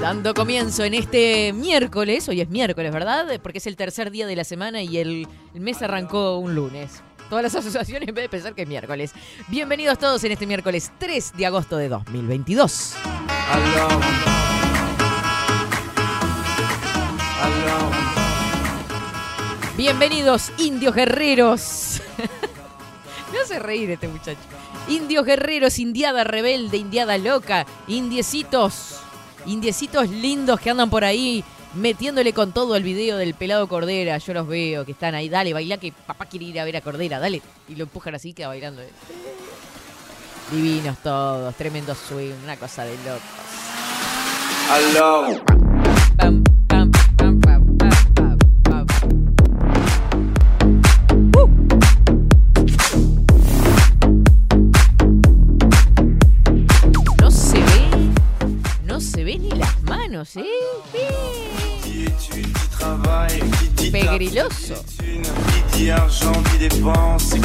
Dando comienzo en este miércoles, hoy es miércoles, ¿verdad? Porque es el tercer día de la semana y el, mes arrancó un lunes. Todas las asociaciones en vez de pensar que es miércoles. Bienvenidos todos en este miércoles 3 de agosto de 2022. Bienvenidos, indios guerreros. Me hace reír este muchacho. Indios guerreros, indiada rebelde, indiada loca, indiecitos, indiecitos lindos que andan por ahí metiéndole con todo el video del pelado Cordera. Yo los veo que están ahí. Dale, baila que papá quiere ir a ver a Cordera, dale. Y lo empujan así, queda bailando. Divinos todos, tremendo swing, una cosa de locos. Pam, pam, pam, ¿eh? Pegriloso.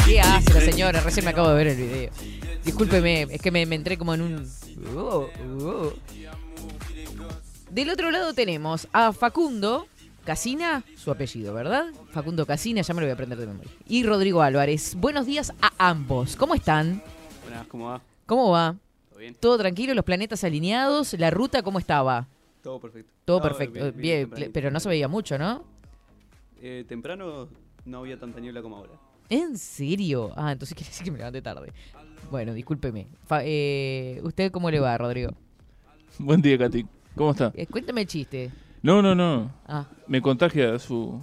¿Qué hace la señora? Recién me acabo de ver el video. Discúlpeme, es que me, me entré como en un... Oh, oh. Del otro lado tenemos a Facundo Casina, su apellido, ¿verdad? Facundo Casina, ya me lo voy a aprender de memoria. Y Rodrigo Álvarez. Buenos días a ambos. ¿Cómo están? Buenas, ¿cómo va? ¿Cómo va? ¿Todo bien? ¿Todo tranquilo? ¿Los planetas alineados? ¿La ruta cómo estaba? Todo perfecto. Todo Ah, perfecto. Bien, pero no se veía mucho, ¿no? Eh, temprano no había tanta niebla como ahora. ¿En serio? Ah, entonces quiere decir que me levanté tarde. Bueno, discúlpeme. Fa- eh, ¿Usted cómo le va, Rodrigo? Buen día, Katy. ¿Cómo está? Eh, cuéntame el chiste. No, no, no. Ah, Me contagia su,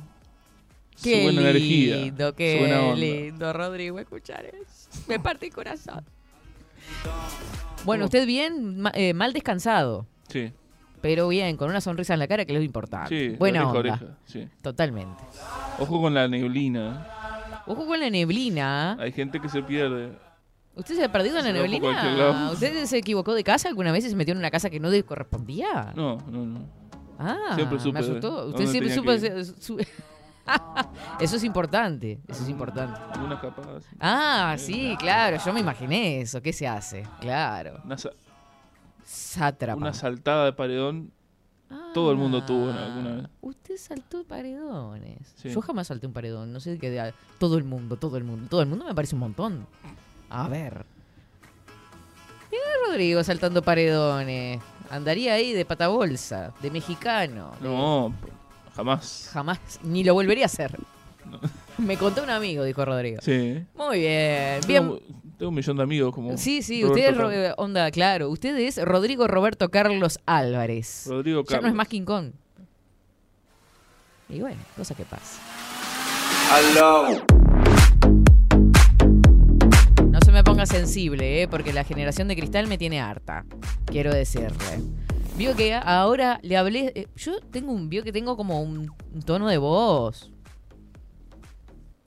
su qué buena energía. su qué buena onda. lindo, Rodrigo, escuchar eso. Me parte el corazón. Bueno, ¿usted bien? Ma- eh, mal descansado, Sí, pero bien, con una sonrisa en la cara que es lo importante. sí. Buena oreja, onda. oreja, sí. Totalmente. Ojo con la neblina. Ojo con la neblina. Hay gente que se pierde. ¿Usted se ha perdido en la neblina? ¿Usted se equivocó de casa alguna vez y se metió en una casa que no le correspondía? No, no, no. Ah, Siempre supe me asustó. Usted siempre supo... su- eso es importante, eso es importante. Algunas capas. Ah, sí, claro, yo me imaginé eso. ¿Qué se hace? Claro. Una, sa- Sátrapa. una saltada de paredón. todo el mundo tuvo en alguna vez. Ah, Usted saltó paredones. Sí. Yo jamás salté un paredón. No sé qué. de- Todo el mundo, todo el mundo. Todo el mundo me parece un montón. A ver. Mira a Rodrigo saltando paredones. Andaría ahí de patabolsa, de mexicano. de- No, jamás. Jamás, ni lo volvería a hacer. Me contó un amigo, dijo Rodrigo. Sí. Muy bien. Bien. Tengo, tengo un millón de amigos como. Sí, sí, Roberto usted es, onda, claro, usted es Rodrigo Roberto Carlos Álvarez. Rodrigo Ya Carlos. no es más King Kong. Y bueno, cosa que pasa. No se me ponga sensible, ¿eh? porque la generación de cristal me tiene harta. Quiero decirle. Vio que ahora le hablé. eh, yo tengo un. Vio que tengo como un, un tono de voz.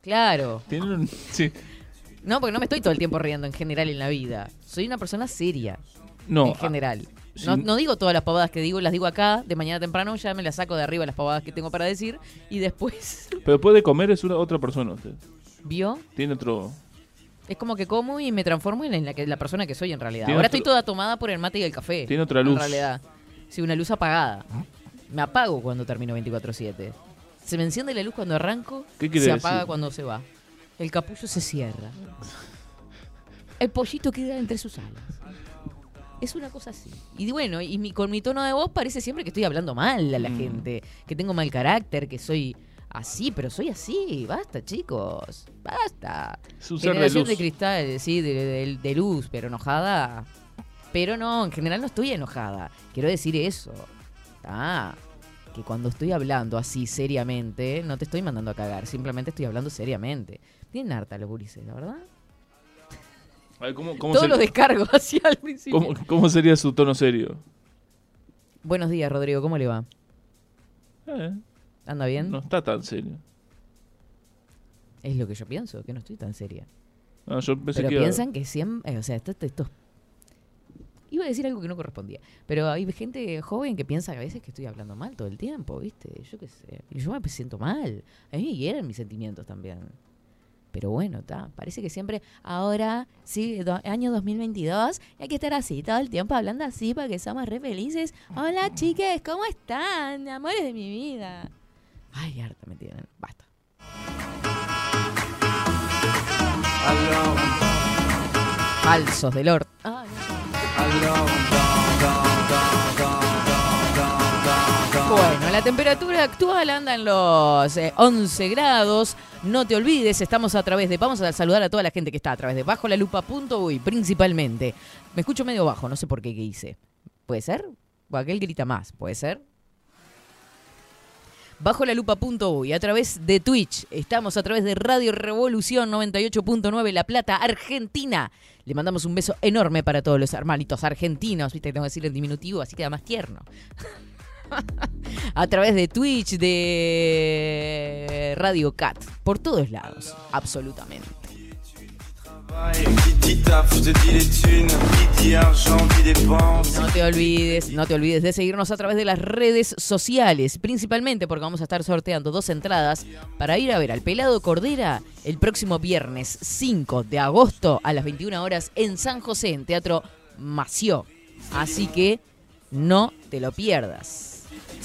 Claro. Tiene un. Sí. No, porque no me estoy todo el tiempo riendo en general en la vida. Soy una persona seria No. en general. sí. No, no digo todas las pavadas que digo, las digo acá, de mañana temprano, ya me las saco de arriba las pavadas que tengo para decir. Y después, ah, Pero puede comer es una, otra persona usted. ¿vio? Tiene otro. Es como que como y me transformo en la, que- la persona que soy en realidad. Tiene Ahora otro- estoy toda tomada por el mate y el café. Tiene otra luz. En realidad. Sí, una luz apagada. Me apago cuando termino 24-7. Se me enciende la luz cuando arranco, ¿Qué se decir? apaga cuando se va. El capullo se cierra. El pollito queda entre sus alas. Es una cosa así. Y bueno, y mi- con mi tono de voz parece siempre que estoy hablando mal a la Mm. gente, que tengo mal carácter, que soy así, pero soy así. Basta, chicos. Basta. De Generación luz. de cristal, sí, de, de- de luz, pero enojada. Pero no, en general no estoy enojada. Quiero decir eso. Ah, que cuando estoy hablando así seriamente, no te estoy mandando a cagar, simplemente estoy hablando seriamente. Tienen harta los gurises, la verdad. A ver, ¿cómo, cómo Todo ser- lo descargo así al principio. cómo- cómo sería su tono serio? Buenos días, Rodrigo, ¿cómo le va? Eh, ¿Anda bien? no está tan serio. Es lo que yo pienso, que no estoy tan seria. No, yo pensé Pero que piensan que siempre, o sea, esto, esto- esto- Iba a decir algo que no correspondía, pero hay gente joven que piensa que a veces que estoy hablando mal todo el tiempo, ¿viste? Yo qué sé, yo me siento mal. A mí me hieren mis sentimientos también. Pero bueno, está. Parece que siempre, ahora, sí, do- año 2022, hay que estar así todo el tiempo hablando así para que somos re felices. Hola, chiques, ¿cómo están? Amores de mi vida. Ay, harta me tienen. Basta. Falsos del orto. Ay, Bueno, la temperatura actual anda en los eh, 11 grados. No te olvides, estamos a través de. Vamos a saludar a toda la gente que está a través de bajo la lupa.uy, principalmente. Me escucho medio bajo, no sé por qué qué hice. ¿Puede ser? O aquel grita más, ¿puede ser? Bajo la lupa.uy, a través de Twitch. Estamos a través de Radio Revolución 98.9 La Plata, Argentina. Le mandamos un beso enorme para todos los hermanitos argentinos. Viste, tengo que decir en diminutivo, así queda más tierno. a través de Twitch, de Radio Cat, por todos lados, absolutamente. No te olvides, no te olvides de seguirnos a través de las redes sociales, principalmente porque vamos a estar sorteando dos entradas para ir a ver al Pelado Cordera el próximo viernes 5 de agosto a las 21 horas en San José, en Teatro Mació. Así que no te lo pierdas.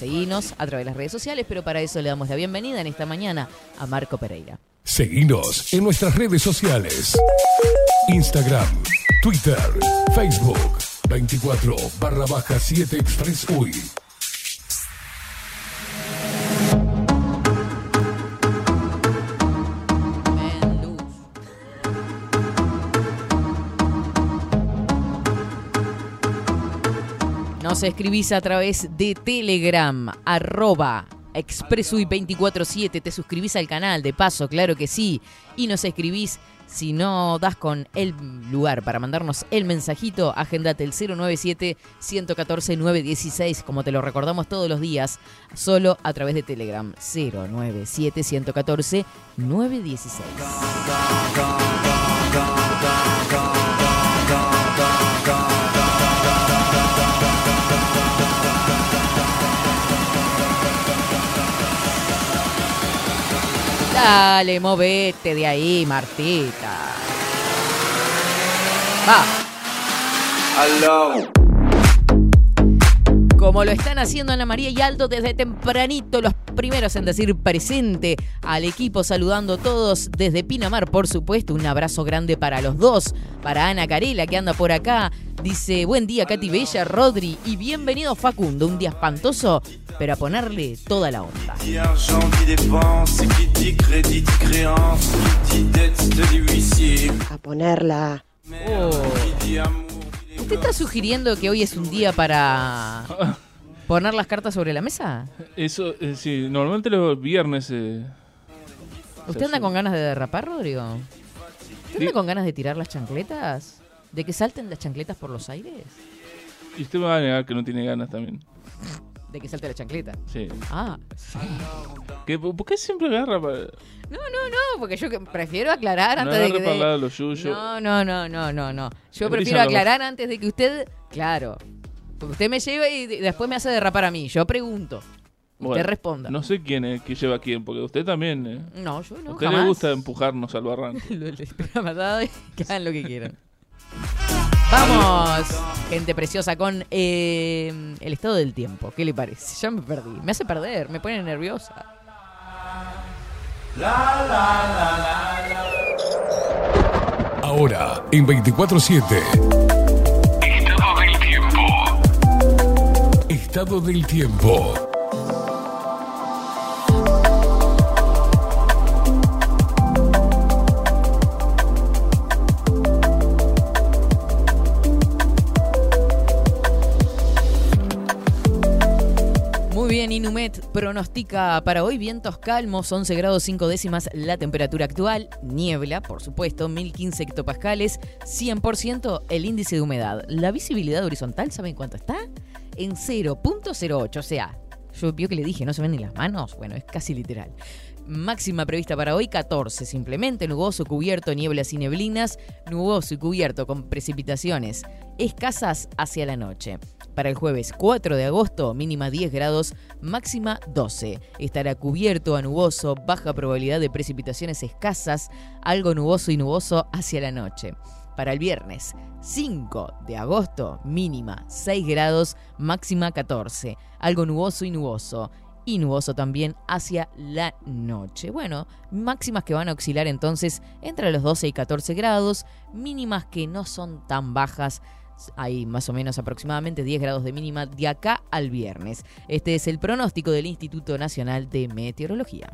Seguinos a través de las redes sociales, pero para eso le damos la bienvenida en esta mañana a Marco Pereira. Seguinos en nuestras redes sociales. Instagram, Twitter, Facebook, 24 barra baja 7 Express UI. Nos escribís a través de Telegram, arroba expresui247, te suscribís al canal, de paso, claro que sí, y nos escribís, si no das con el lugar para mandarnos el mensajito, agendate el 097-114-916, como te lo recordamos todos los días, solo a través de Telegram, 097-114-916. Dale, movete de ahí, Martita. Va. Alors, Como lo están haciendo Ana María y Aldo desde tempranito, los primeros en decir presente al equipo, saludando a todos desde Pinamar, por supuesto. Un abrazo grande para los dos, para Ana Carela que anda por acá. Dice, buen día Katy Bella, Rodri y bienvenido Facundo. Un día espantoso, pero a ponerle toda la onda. a ponerla. Oh. ¿Usted está sugiriendo que hoy es un día para poner las cartas sobre la mesa? Eso, eh, sí, normalmente los viernes. eh, ¿Usted anda con ganas de derrapar, Rodrigo? ¿Usted anda con ganas de tirar las chancletas? ¿De que salten las chancletas por los aires? y usted me va a negar que no tiene ganas también. ¿De que salte la chancleta? Sí. Ah. ¿Qué, ¿Por qué siempre agarra para.? No, no, no, porque yo que- prefiero aclarar No antes de agarre que... para el de- lado lo suyo. No, no, no, no, no, no. Yo prefiero los aclarar antes de que usted... Claro. Porque usted me lleva y de- después me hace derrapar a mí. Yo pregunto. Usted Bueno, responda. No, No sé quién es que lleva a quién, porque usted también. eh. yo no, a usted jamás. le gusta empujarnos al barranco. Lo- ha dado y que hagan lo que quieran. Vamos, gente preciosa, con eh, el estado del tiempo. ¿Qué le parece? Ya me perdí. Me hace perder, me pone nerviosa. Ahora, en 24-7. Estado del tiempo. Estado del tiempo. Pronostica para hoy vientos calmos, 11 grados 5 décimas la temperatura actual, niebla, por supuesto, 1015 hectopascales, 100% el índice de humedad. La visibilidad horizontal, ¿saben cuánto está? En 0.08, o sea, yo vio que le dije, no se ven ni las manos, bueno, es casi literal. Máxima prevista para hoy 14, simplemente nuboso, cubierto, nieblas y neblinas, nuboso y cubierto con precipitaciones escasas hacia la noche. Para el jueves 4 de agosto, mínima 10 grados, máxima 12. Estará cubierto a nuboso, baja probabilidad de precipitaciones escasas, algo nuboso y nuboso hacia la noche. Para el viernes 5 de agosto, mínima 6 grados, máxima 14. Algo nuboso y nuboso y nuboso también hacia la noche. Bueno, máximas que van a oscilar entonces entre los 12 y 14 grados, mínimas que no son tan bajas. Hay más o menos aproximadamente 10 grados de mínima de acá al viernes. Este es el pronóstico del Instituto Nacional de Meteorología.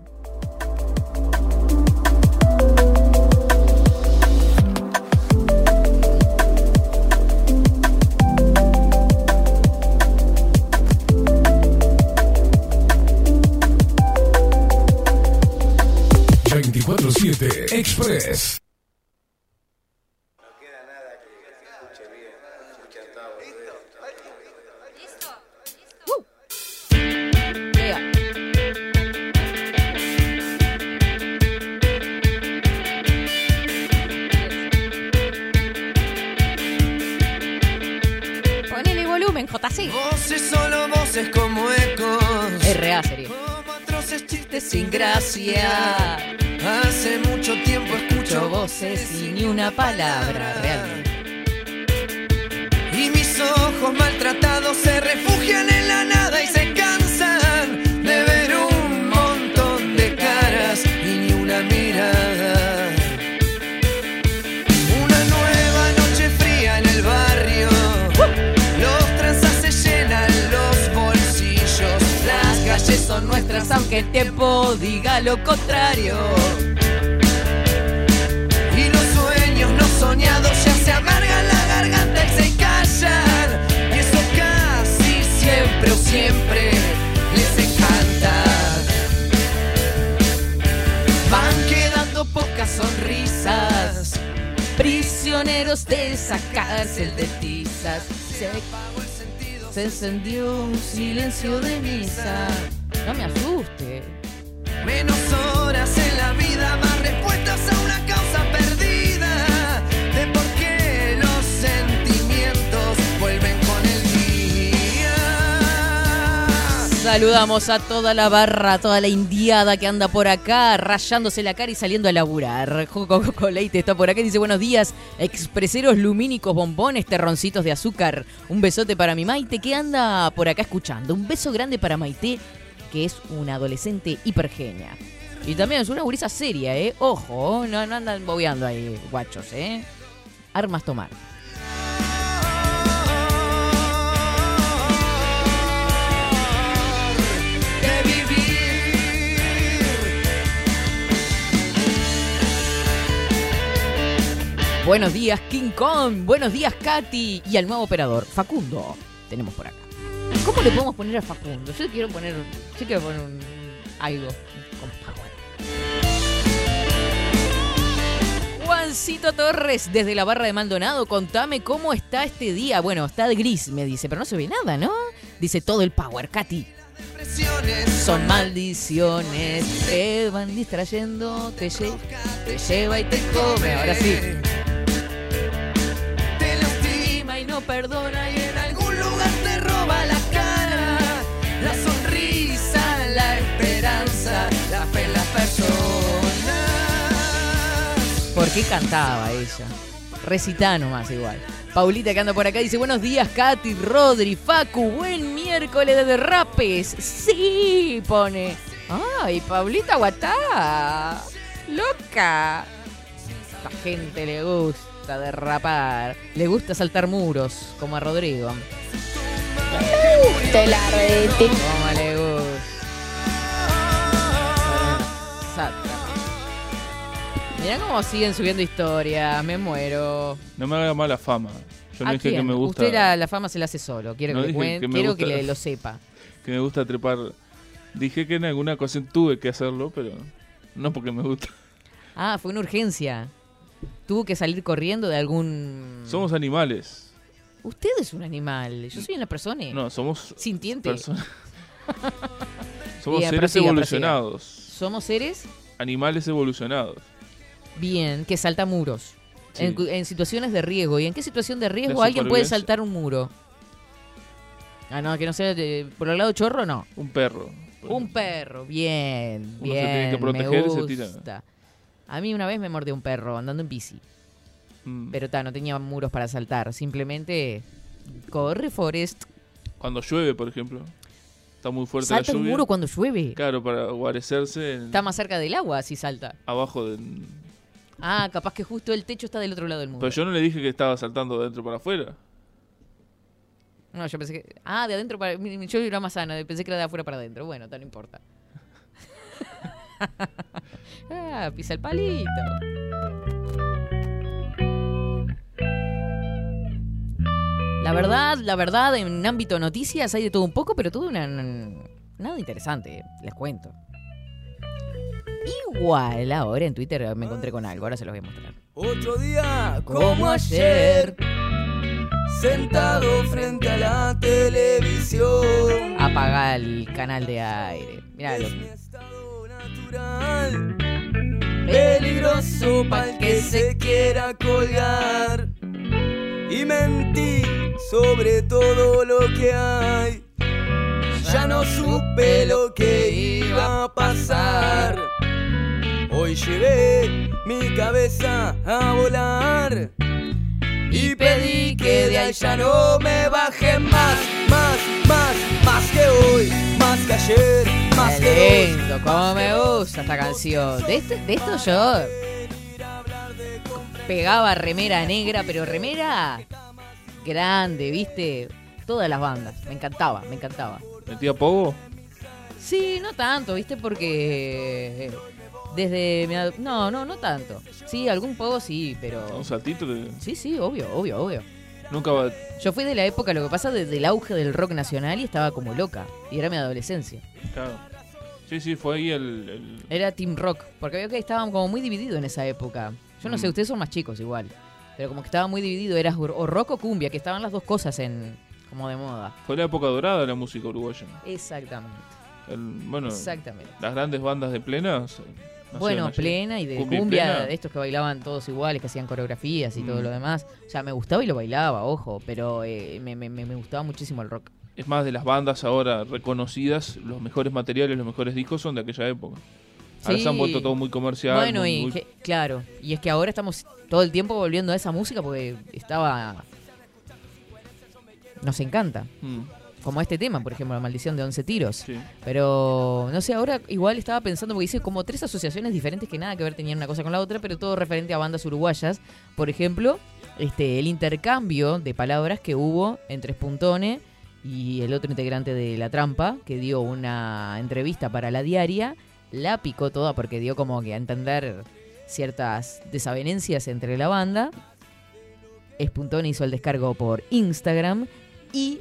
24-7 Express. JC. Voces, solo voces como ecos. RA sería. Como atroces chistes Sin gracia. Hace mucho tiempo escucho voces y ni una palabra realmente. Y mis ojos maltratados se refugian en la nada y se cansan nuestras, Aunque el tiempo diga lo contrario. Y los sueños no soñados ya se amargan la garganta y se callan. Y eso casi siempre o siempre les encanta. Van quedando pocas sonrisas. Prisioneros de esa cárcel de tizas. Se, Apagó el sentido. se encendió un silencio de misa. No me asuste. Menos horas en la vida, más respuestas a una causa perdida. De por qué los sentimientos vuelven con el día. Saludamos a toda la barra, a toda la indiada que anda por acá, rayándose la cara y saliendo a laburar. Joco Coco Leite está por acá y dice buenos días, expreseros lumínicos, bombones, terroncitos de azúcar. Un besote para mi Maite que anda por acá escuchando. Un beso grande para Maite, que es una adolescente hipergenia. Y también es una gurisa seria, ¿eh? Ojo, no, no andan bobeando ahí, guachos, ¿eh? Armas tomar. Buenos días, King Kong. Buenos días, Katy. Y al nuevo operador, Facundo. Tenemos por acá. ¿Cómo le podemos poner a Facundo? Yo quiero poner, yo quiero poner un, algo con power. Juancito Torres, desde la barra de Maldonado, contame cómo está este día. Bueno, está de gris, me dice, pero no se ve nada, ¿no? Dice todo el power, Katy. Son maldiciones que van distrayendo, te, lle- te lleva y te come. Ahora sí. Te lastima y no perdona y en algún lugar te roba la esperanza, la fe en las personas. ¿Por qué cantaba ella? Recitá nomás igual. Paulita que anda por acá dice, buenos días, Katy, Rodri, Facu, buen miércoles de derrapes. Sí, pone. Ay, Paulita Guatá. Loca. Esta gente le gusta derrapar. Le gusta saltar muros, como a Rodrigo. Te la Mirá cómo siguen subiendo historias, me muero. No me haga mala fama. Yo no ¿A dije que me gusta. Usted la, la fama se la hace solo. Quiero No que, le dije cuen- que me quiero gusta. que le- lo sepa. Que me gusta trepar Dije que en alguna ocasión tuve que hacerlo, pero no porque me gusta. Ah, fue una urgencia. Tuvo que salir corriendo de algún... Somos animales. Usted es un animal. Yo soy una persona. No, somos Sintiente. somos Bien, seres prosiga, evolucionados. Somos seres Animales evolucionados. bien, que saltan muros. Sí. En, situaciones de riesgo. ¿Y en qué situación de riesgo alguien puede saltar un muro? Ah, no, que no sea de- por el lado chorro, no. Un perro. Un perro, bien, Uno se bien. tiene que proteger me y se tira. A mí una vez me mordió un perro andando en bici, Mm. pero ta, no tenía muros para saltar. Simplemente corre, Forest. Cuando llueve, por ejemplo. Está muy fuerte Salta la un lluvia. muro cuando llueve. Claro, para guarecerse en- Está más cerca del agua si salta. abajo de... Ah, capaz que justo el techo está del otro lado del muro. Pero yo no le dije que estaba saltando de adentro para afuera. No, yo pensé que. Ah, de adentro para. Yo era más sana, pensé que era de afuera para adentro. Bueno, tal, no importa. ah, pisa el palito. La verdad, la verdad, en ámbito noticias hay de todo un poco, pero todo una, nada interesante, les cuento. Igual ahora en Twitter me encontré con algo, ahora se los voy a mostrar. Otro día Como ayer. sentado frente a la televisión. Apaga el canal de aire. Míralo. Es mi estado natural, peligroso para el que se quiera colgar. Y mentí sobre todo lo que hay. Ya no supe lo que iba a pasar. Hoy llevé mi cabeza a volar. Y pedí que de ahí ya no me baje más, más, más, más que hoy, más que ayer, más que Qué hoy. lindo, cómo me gusta esta canción. De, este- de esto yo pegaba remera negra, pero remera grande, ¿viste? Todas las bandas. Me encantaba, me encantaba. ¿Metía pogo? Sí, no tanto, ¿viste? Porque eh, desde mi No, no, no tanto. Sí, algún poco sí, pero... Un saltito. de- Sí, sí, obvio, obvio, obvio. Nunca va... Yo fui de la época, lo que pasa, desde el auge del rock nacional y estaba como loca. Y era mi adolescencia. Claro. Sí, sí, fue ahí el... el- Era Team Rock, porque veo que estaban como muy divididos en esa época. Yo no sé, Mm. ustedes son más chicos igual. Pero como que estaba muy dividido, era o rock o cumbia, que estaban las dos cosas en como de moda. Fue la época dorada de la música uruguaya. Exactamente. El- bueno, Exactamente. las grandes bandas de plena... se- nacieron Bueno, allí. plena y de Cumbia de estos que bailaban todos iguales, que hacían coreografías y todo Mm. lo demás. O sea, me gustaba y lo bailaba, ojo, pero eh, me- me- me gustaba muchísimo el rock. Es más, de las bandas ahora reconocidas, los mejores materiales, los mejores discos son de aquella época. Ahora se han vuelto todo muy comercial. Bueno, muy- y muy- que- claro, y es que ahora estamos todo el tiempo volviendo a esa música porque estaba... Nos encanta. Mm, Como este tema, por ejemplo, La Maldición de 11 Tiros. sí. Pero, no sé, ahora igual estaba pensando, porque hice como tres asociaciones diferentes que nada que ver tenían una cosa con la otra, pero todo referente a bandas uruguayas. Por ejemplo, este el intercambio de palabras que hubo entre Spuntone y el otro integrante de La Trampa, que dio una entrevista para la diaria, la picó toda porque dio como que a entender ciertas desavenencias entre la banda. Spuntone hizo el descargo por Instagram y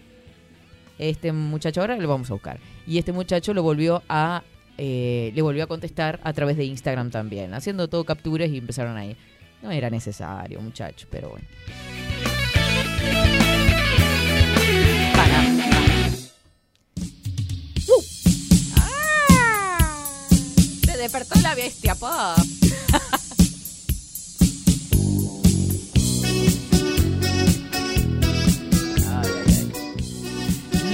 este muchacho ahora lo vamos a buscar. Y este muchacho lo volvió a eh, le volvió a contestar a través de Instagram también, haciendo todo capturas y empezaron ahí. No era necesario, muchacho, pero bueno. Despertó la bestia pop.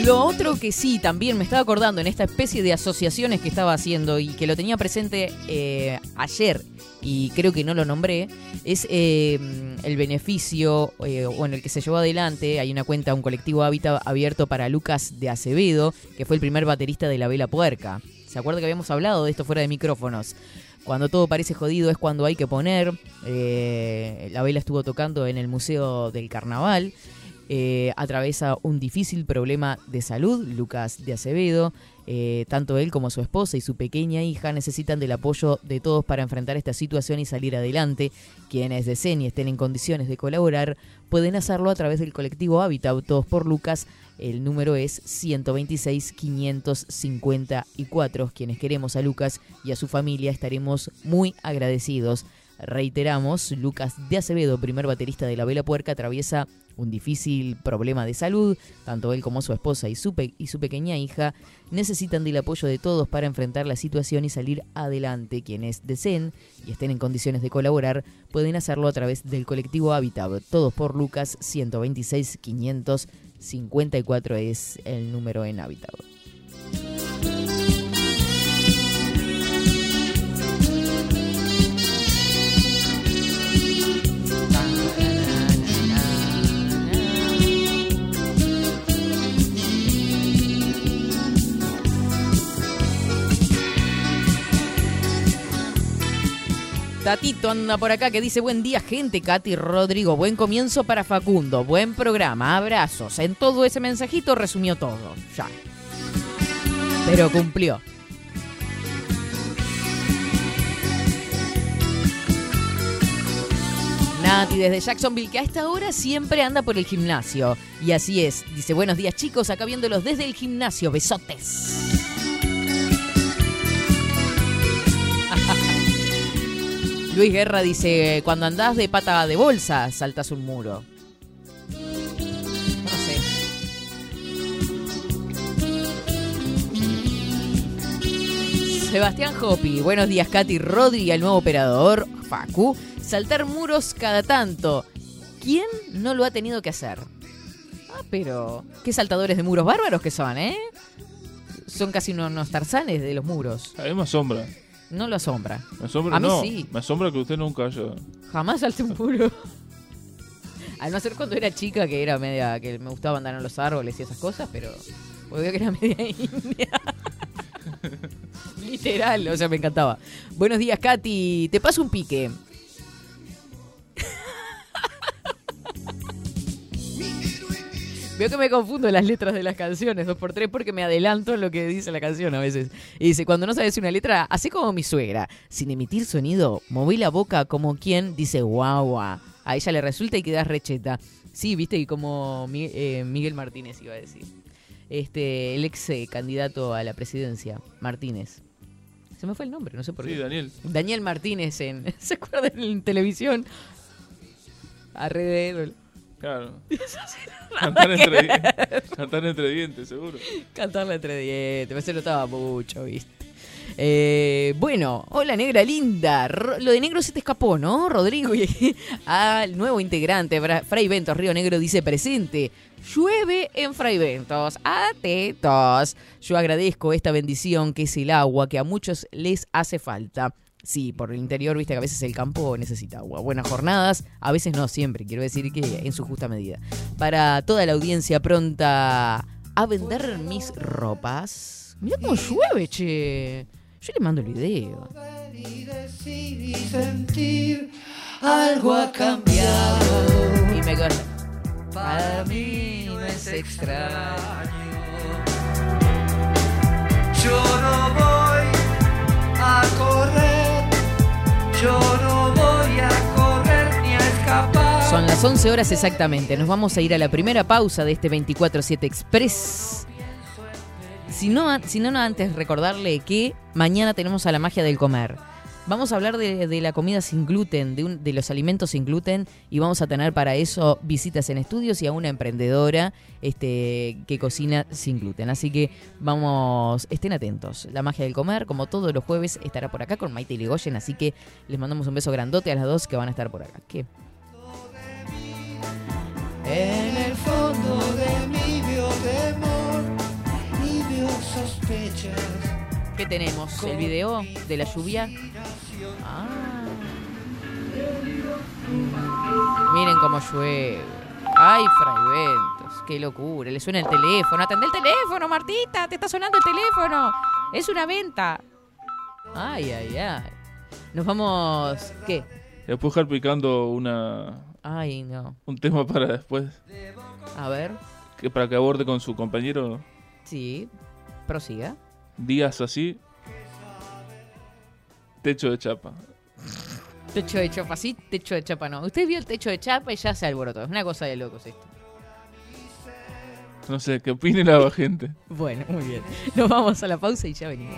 Lo otro que sí, también me estaba acordando en esta especie de asociaciones que estaba haciendo y que lo tenía presente eh, ayer y creo que no lo nombré, es eh, el beneficio eh, o en el que se llevó adelante. Hay una cuenta, un colectivo Hábitat abierto para Lucas de Acevedo, que fue el primer baterista de La Vela Puerca. ¿Se acuerda que habíamos hablado de esto fuera de micrófonos? Cuando todo parece jodido es cuando hay que poner. Eh, la vela estuvo tocando en el Museo del Carnaval. Eh, atraviesa un difícil problema de salud, Lucas de Acevedo. Eh, tanto él como su esposa y su pequeña hija necesitan del apoyo de todos para enfrentar esta situación y salir adelante. Quienes deseen y estén en condiciones de colaborar pueden hacerlo a través del colectivo Habitat Todos por Lucas. El número es 126 554. Quienes queremos a Lucas y a su familia estaremos muy agradecidos. Reiteramos, Lucas de Acevedo, primer baterista de La Vela Puerca, atraviesa un difícil problema de salud. Tanto él como su esposa y su, pequeña hija necesitan del apoyo de todos para enfrentar la situación y salir adelante. Quienes deseen y estén en condiciones de colaborar pueden hacerlo a través del colectivo Habitat. Todos por Lucas 126 554 es el número en Habitat. Tatito anda por acá que dice buen día gente, Katy Rodrigo, buen comienzo para Facundo, buen programa, abrazos. En todo ese mensajito resumió todo, ya. Pero cumplió. Nati desde Jacksonville, que a esta hora siempre anda por el gimnasio. Y así es. Dice, buenos días chicos, acá viéndolos desde el gimnasio. Besotes. Luis Guerra dice, cuando andás de pata de bolsa, saltas un muro. No sé. Sebastián Hopi, buenos días Katy Rodri al nuevo operador, Facu. Saltar muros cada tanto. ¿Quién no lo ha tenido que hacer? Ah, pero... ¿Qué saltadores de muros bárbaros que son, eh? Son casi unos, tarzanes de los muros. A mí me asombra. No lo asombra. Me asombra, A mí no. sí. Me asombra que usted nunca haya. Jamás salté un muro. Al no ser cuando era chica, que era media. que me gustaba andar en los árboles y esas cosas, pero. Porque veo que era media india. Literal, o sea, me encantaba. Buenos días, Katy. Te paso un pique. Veo que me confundo las letras de las canciones, dos por tres, porque me adelanto lo que dice la canción a veces. Y dice, cuando no sabes una letra, así como mi suegra, sin emitir sonido, moví la boca como quien dice guau guau. A ella le resulta y quedas recheta. Sí, viste, y como eh, Miguel Martínez iba a decir. Este, el ex eh, candidato a la presidencia, Martínez. Se me fue el nombre, no sé por Sí, qué. Daniel. Daniel Martínez en. ¿Se acuerdan en televisión? Alrededor. Claro. Cantar entre, di- cantar entre dientes, seguro. Cantarle entre dientes, me se notaba mucho, ¿viste? Eh, bueno, hola negra linda. Lo de negro se te escapó, ¿no, Rodrigo? Y al nuevo integrante, Fra- Fray Ventos Río Negro dice presente. Llueve en Fray Ventos. Atentos. Yo agradezco esta bendición que es el agua que a muchos les hace falta. Sí, por el interior, viste que a veces el campo necesita agua. Buenas jornadas, a veces no siempre, quiero decir que en su justa medida. Para toda la audiencia pronta a vender mis ropas. Mira cómo llueve, che. Yo le mando el video. Algo ha cambiado. Y me goza. Para mí no es extraño. Yo no voy a correr, yo no voy a correr ni a escapar. Son las 11 horas exactamente. Nos vamos a ir a la primera pausa de este 24-7 Express. Si no, si no, antes recordarle que mañana tenemos a la magia del comer. Vamos a hablar de, la comida sin gluten, de, los alimentos sin gluten, y vamos a tener para eso visitas en estudios y a una emprendedora este, que cocina sin gluten. Así que vamos, estén atentos. La magia del comer, como todos los jueves, estará por acá con Maite Ligoyen, así que les mandamos un beso grandote a las dos que van a estar por acá. ¿Qué? En el fondo de mi vio temor sospechas. ¿Qué tenemos? ¿El video de la lluvia? Ah. Miren cómo llueve. Ay, fraiventos, qué locura. Le suena el teléfono. Atendé el teléfono, Martita. Te está sonando el teléfono. Es una venta. Ay, ay, ay. Nos vamos. ¿Qué? Le puedo dejar picando una, Ay, no. un tema para después. A ver. Que para que aborde con su compañero. Sí. Prosiga. Días así, techo de chapa. Techo de chapa sí, techo de chapa no. Usted vio el techo de chapa y ya se alborotó. Es una cosa de locos esto. No sé, ¿qué opine la gente? Bueno, muy bien. Nos vamos a la pausa y ya venimos.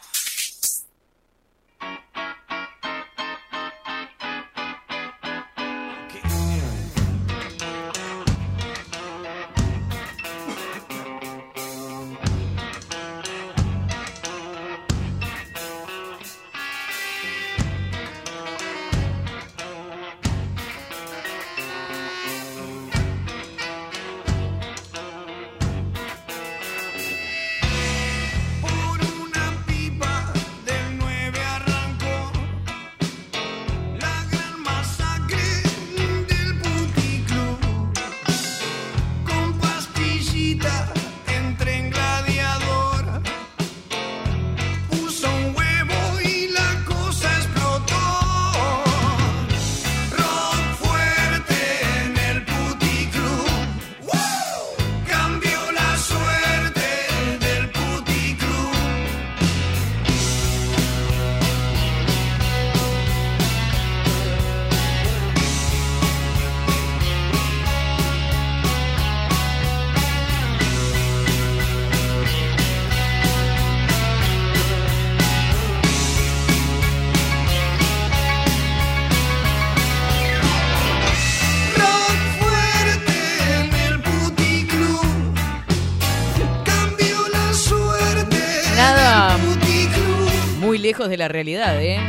De la realidad, ¿eh?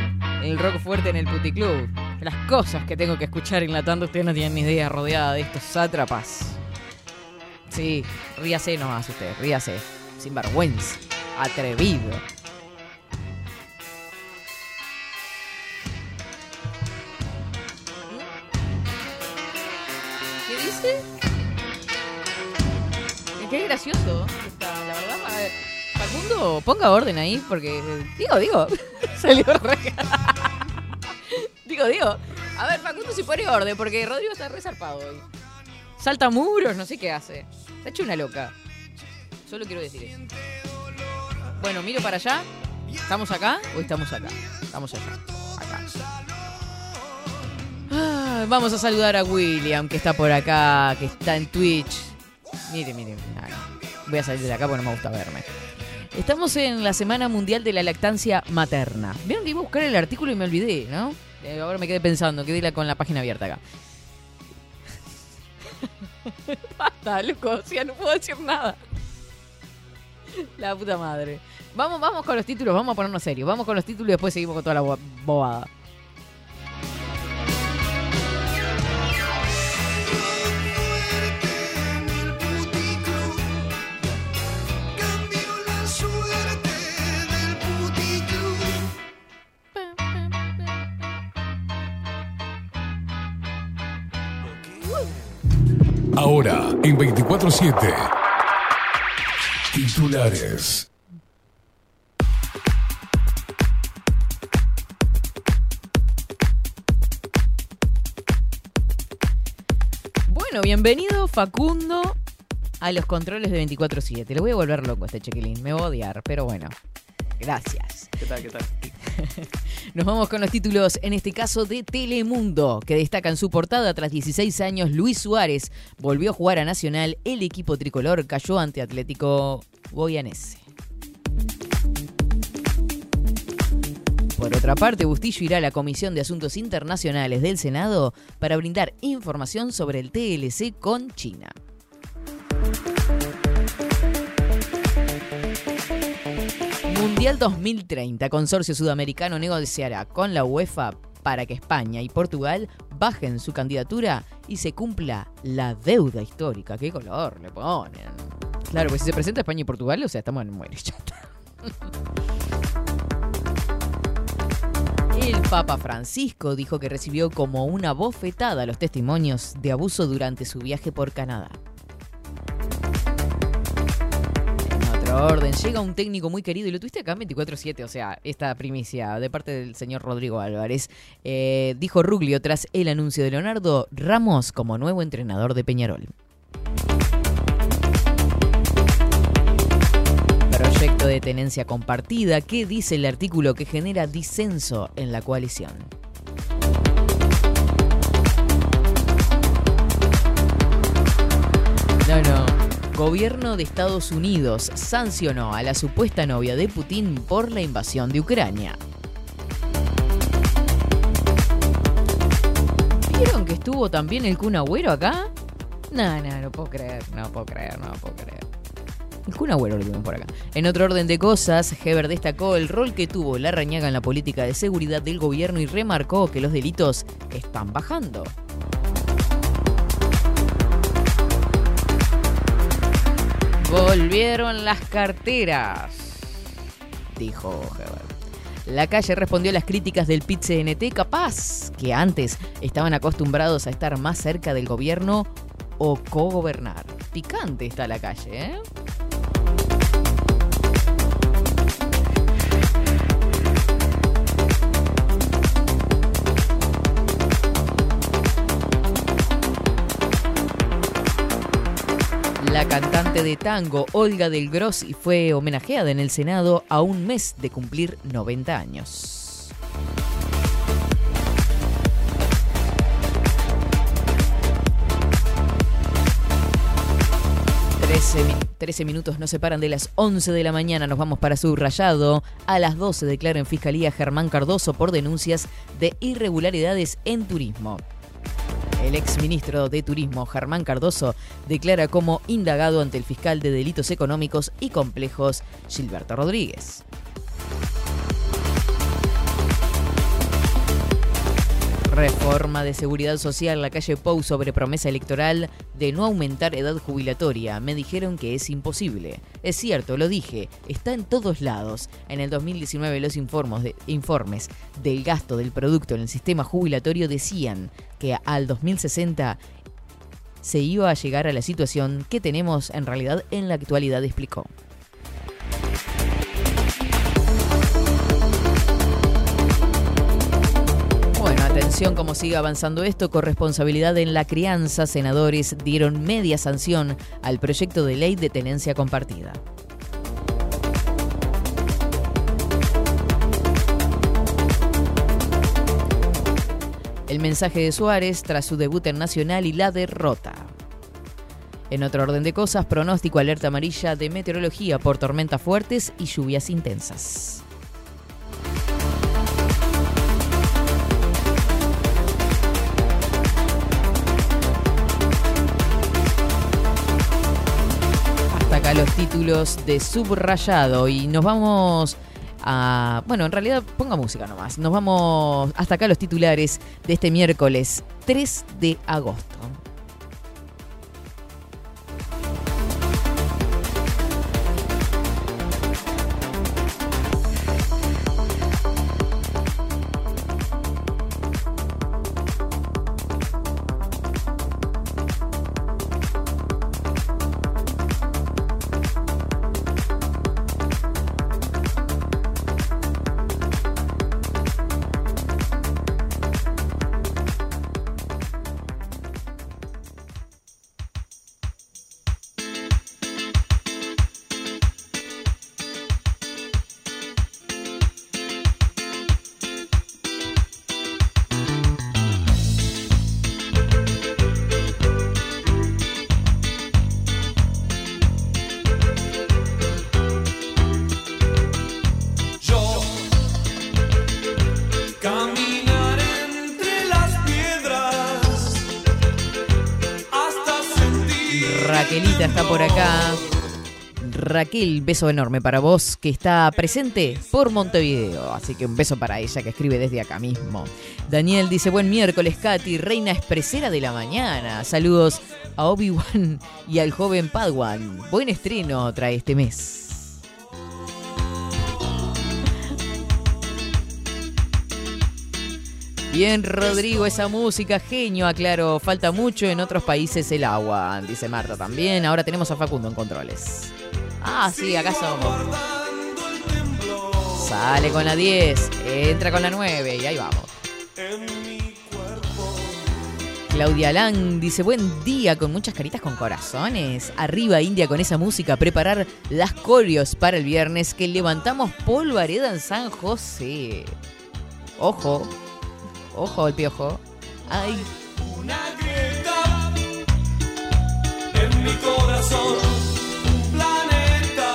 El rock fuerte en el puticlub. Las cosas que tengo que escuchar enlatando, ustedes no tienen ni idea, rodeada de estos sátrapas. Sí, ríase nomás usted, ríase. Sin vergüenza. Atrevido. Ponga orden ahí, porque. Digo, digo. Salió re. digo, digo. A ver, Facundo, si pone orden, porque Rodrigo está resarpado hoy. Salta muros, no sé qué hace. Está hecho una loca. Solo quiero decir eso. Bueno, miro para allá. ¿Estamos acá o estamos acá? Estamos allá. Acá. Ah, vamos a saludar a William, que está por acá, que está en Twitch. Mire, mire. Voy a salir de acá porque no me gusta verme. Estamos en la Semana Mundial de la Lactancia Materna. Vieron que iba a buscar el artículo y me olvidé, ¿no? Eh, ahora me quedé pensando, quedé con la página abierta acá. Basta, loco, o sea, no puedo decir nada. La puta madre. Vamos, vamos con los títulos, vamos a ponernos serios. Vamos con los títulos y después seguimos con toda la bo- bobada. Ahora, en 24-7. Titulares. Bueno, bienvenido Facundo a los controles de 24-7. Le voy a volver loco a este chequilín. Me va a odiar, pero bueno. Gracias. ¿Qué tal? ¿Qué tal? Nos vamos con los títulos, en este caso de Telemundo, que destaca en su portada tras 16 años Luis Suárez volvió a jugar a Nacional, el equipo tricolor cayó ante Atlético Goyanese. Por otra parte, Bustillo irá a la Comisión de Asuntos Internacionales del Senado para brindar información sobre el TLC con China. Mundial 2030. Consorcio Sudamericano negociará con la UEFA para que España y Portugal bajen su candidatura y se cumpla la deuda histórica. ¿Qué color le ponen? Claro, pues si se presenta España y Portugal, o sea, estamos en muere. está. El Papa Francisco dijo que recibió como una bofetada los testimonios de abuso durante su viaje por Canadá. Orden, llega un técnico muy querido y lo tuviste acá en 24-7, o sea, esta primicia de parte del señor Rodrigo Álvarez. Eh, dijo Ruglio tras el anuncio de Leonardo Ramos como nuevo entrenador de Peñarol. Proyecto de tenencia compartida. ¿Qué dice el artículo que genera disenso en la coalición? No, no. Gobierno de Estados Unidos sancionó a la supuesta novia de Putin por la invasión de Ucrania. ¿Vieron que estuvo también el Kun Agüero acá? No, no, no puedo creer, no puedo creer, no puedo creer. El Kun Agüero lo vimos por acá. En otro orden de cosas, Heber destacó el rol que tuvo la rañaga en la política de seguridad del gobierno y remarcó que los delitos están bajando. Volvieron las carteras, dijo Heber. La calle respondió a las críticas del pit CNT, capaz que antes estaban acostumbrados a estar más cerca del gobierno o cogobernar. Picante está la calle, ¿eh? La cantante de tango Olga del Grossi fue homenajeada en el Senado a un mes de cumplir 90 años. Trece, mi- 13 minutos nos separan de las 11 de la mañana. Nos vamos para Subrayado. A las 12 declara en Fiscalía Germán Cardoso por denuncias de irregularidades en turismo. El exministro de Turismo, Germán Cardoso, declara como indagado ante el fiscal de delitos económicos y complejos, Gilberto Rodríguez. Reforma de seguridad social, la calle Pou sobre promesa electoral de no aumentar edad jubilatoria. Me dijeron que es imposible. Es cierto, lo dije, está en todos lados. En el 2019 los informes, informes del gasto del producto en el sistema jubilatorio decían que al 2060 se iba a llegar a la situación que tenemos en realidad en la actualidad, explicó. Bueno, atención cómo sigue avanzando esto. Corresponsabilidad en la crianza. Senadores dieron media sanción al proyecto de ley de tenencia compartida. Mensaje de Suárez tras su debut en Nacional y la derrota. En otro orden de cosas, pronóstico alerta amarilla de meteorología por tormentas fuertes y lluvias intensas. Hasta acá los títulos de subrayado y nos vamos Bueno, en realidad ponga música nomás. Nos vamos hasta acá los titulares de este miércoles 3 de agosto. Raquel, beso enorme para vos, que está presente por Montevideo. Así que un beso para ella que escribe desde acá mismo. Daniel dice, buen miércoles, Katy, reina expresera de la mañana. Saludos a Obi-Wan y al joven Padawan. Buen estreno trae este mes. Bien, Rodrigo, esa música, genio, aclaro. Falta mucho en otros países el agua, dice Marta también. Ahora tenemos a Facundo en controles. Ah, sí, acá somos. Sale con la 10, entra con la 9 y ahí vamos. Claudia Lang dice, buen día con muchas caritas con corazones. Arriba India con esa música, preparar las coreos para el viernes que levantamos polvareda en San José. Ojo, ojo el piojo. Ay, Una grieta en mi corazón.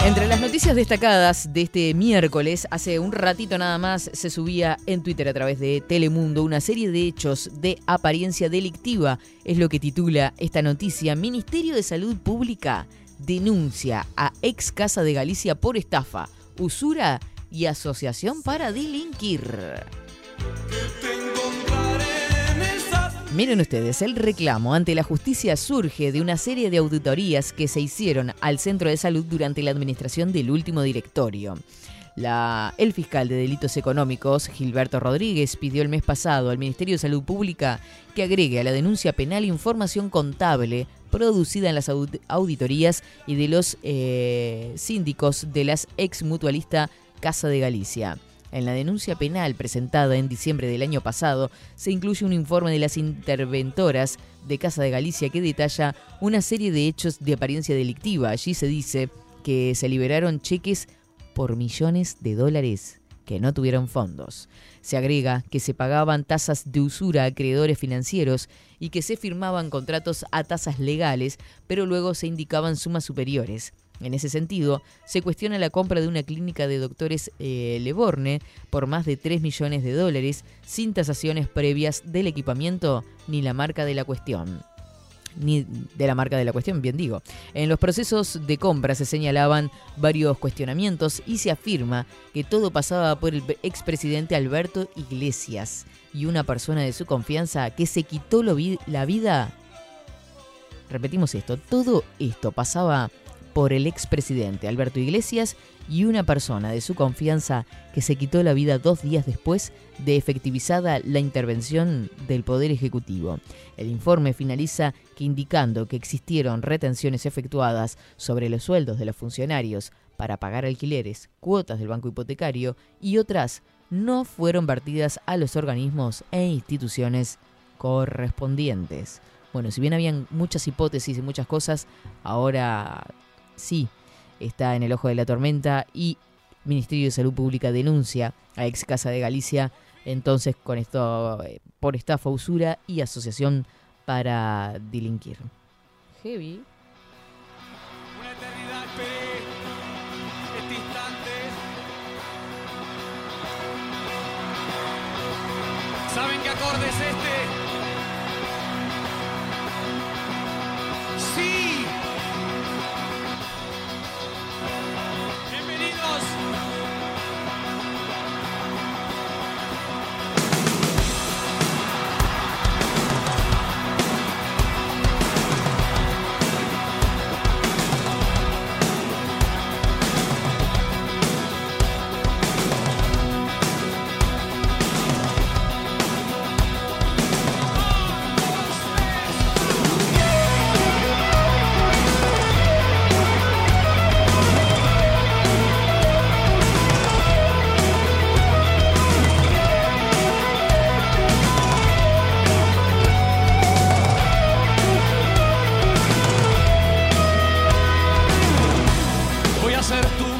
Entre las noticias destacadas de este miércoles, hace un ratito nada más se subía en Twitter a través de Telemundo una serie de hechos de apariencia delictiva. Es lo que titula esta noticia. Ministerio de Salud Pública denuncia a ex Casa de Galicia por estafa, usura y asociación para delinquir. Miren ustedes, el reclamo ante la justicia surge de una serie de auditorías que se hicieron al centro de salud durante la administración del último directorio. El fiscal de delitos económicos, Gilberto Rodríguez, pidió el mes pasado al Ministerio de Salud Pública que agregue a la denuncia penal información contable producida en las aud- auditorías y de los eh, síndicos de las ex mutualista Casa de Galicia. En la denuncia penal presentada en diciembre del año pasado se incluye un informe de las interventoras de Casa de Galicia que detalla una serie de hechos de apariencia delictiva. Allí se dice que se liberaron cheques por millones de dólares que no tuvieron fondos. Se agrega que se pagaban tasas de usura a acreedores financieros y que se firmaban contratos a tasas legales, pero luego se indicaban sumas superiores. En ese sentido, se cuestiona la compra de una clínica de doctores eh, Leborne por más de 3 millones de dólares sin tasaciones previas del equipamiento ni la marca de la cuestión ni de la marca de la cuestión, bien digo. En los procesos de compra se señalaban varios cuestionamientos y se afirma que todo pasaba por el expresidente Alberto Iglesias y una persona de su confianza que se quitó la vida. Repetimos esto, todo esto pasaba por el expresidente Alberto Iglesias y una persona de su confianza que se quitó la vida dos días después de efectivizada la intervención del Poder Ejecutivo. El informe finaliza que indicando que existieron retenciones efectuadas sobre los sueldos de los funcionarios para pagar alquileres, cuotas del banco hipotecario y otras no fueron vertidas a los organismos e instituciones correspondientes. Bueno, si bien habían muchas hipótesis y muchas cosas, ahora sí está en el ojo de la tormenta y Ministerio de Salud Pública denuncia a ex Casa de Galicia, entonces con esto eh, por estafa, usura y asociación para delinquir. Heavy. Una eternidad esperé este instante. ¿Saben qué acorde es este?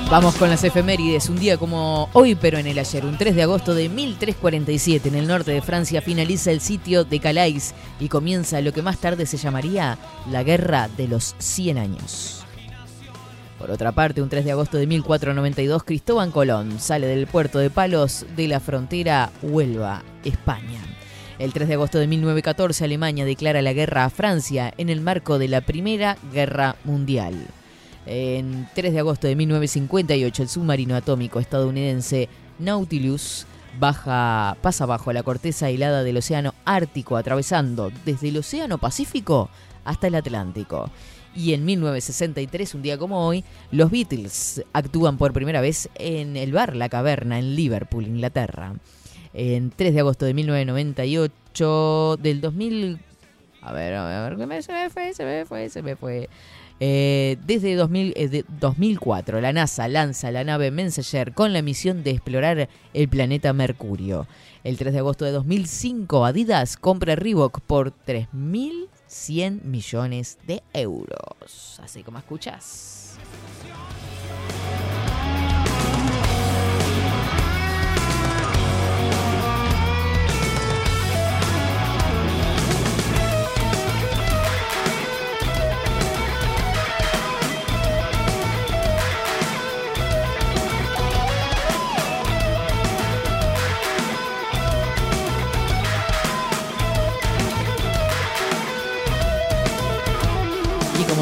Vamos con las efemérides. Un día como hoy, pero en el ayer, un 3 de agosto de 1347, en el norte de Francia, finaliza el sitio de Calais y comienza lo que más tarde se llamaría la Guerra de los 100 Años. Por otra parte, un 3 de agosto de 1492, Cristóbal Colón sale del puerto de Palos de la frontera Huelva, España. El 3 de agosto de 1914, Alemania declara la guerra a Francia en el marco de la Primera Guerra Mundial. En 3 de agosto de 1958, el submarino atómico estadounidense Nautilus baja, pasa bajo la corteza helada del Océano Ártico, atravesando desde el Océano Pacífico hasta el Atlántico. Y en 1963, un día como hoy, los Beatles actúan por primera vez en el bar La Caverna en Liverpool, Inglaterra. En 3 de agosto de 1998, del 2000... A ver, a ver, se me fue, se me fue, se me fue. Eh, desde 2000, eh, 2004, la NASA lanza la nave Messenger con la misión de explorar el planeta Mercurio. El 3 de agosto de 2005, Adidas compra Reebok por 3.100 millones de euros. Así como escuchas.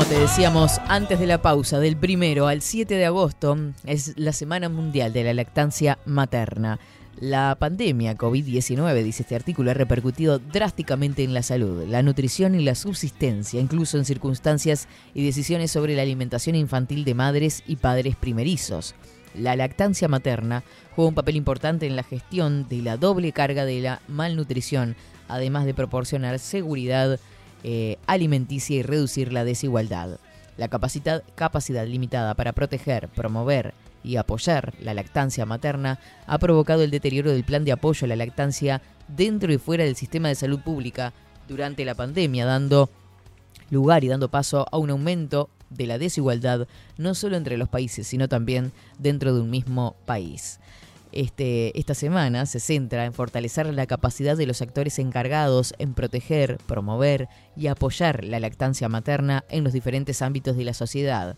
Te decíamos antes de la pausa, del primero al 7 de agosto es la Semana Mundial de la Lactancia Materna. La pandemia COVID-19, dice este artículo, ha repercutido drásticamente en la salud, la nutrición y la subsistencia, incluso en circunstancias y decisiones sobre la alimentación infantil de madres y padres primerizos. La lactancia materna juega un papel importante en la gestión de la doble carga de la malnutrición, además de proporcionar seguridad eh, alimenticia y reducir la desigualdad. La capacidad, capacidad limitada para proteger, promover y apoyar la lactancia materna ha provocado el deterioro del plan de apoyo a la lactancia dentro y fuera del sistema de salud pública durante la pandemia, dando lugar y dando paso a un aumento de la desigualdad no solo entre los países, sino también dentro de un mismo país. Este, esta semana se centra en fortalecer la capacidad de los actores encargados en proteger, promover y apoyar la lactancia materna en los diferentes ámbitos de la sociedad.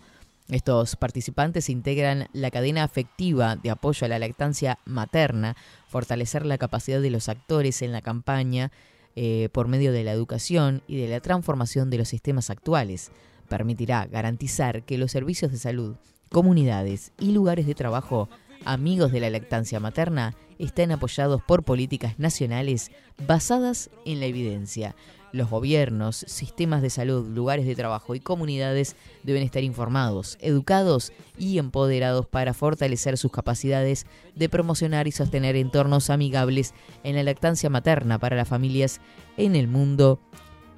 Estos participantes integran la cadena afectiva de apoyo a la lactancia materna, fortalecer la capacidad de los actores en la campaña eh, por medio de la educación y de la transformación de los sistemas actuales. Permitirá garantizar que los servicios de salud, comunidades y lugares de trabajo amigos de la lactancia materna estén apoyados por políticas nacionales basadas en la evidencia. Los gobiernos, sistemas de salud, lugares de trabajo y comunidades deben estar informados, educados y empoderados para fortalecer sus capacidades de promocionar y sostener entornos amigables en la lactancia materna para las familias en el mundo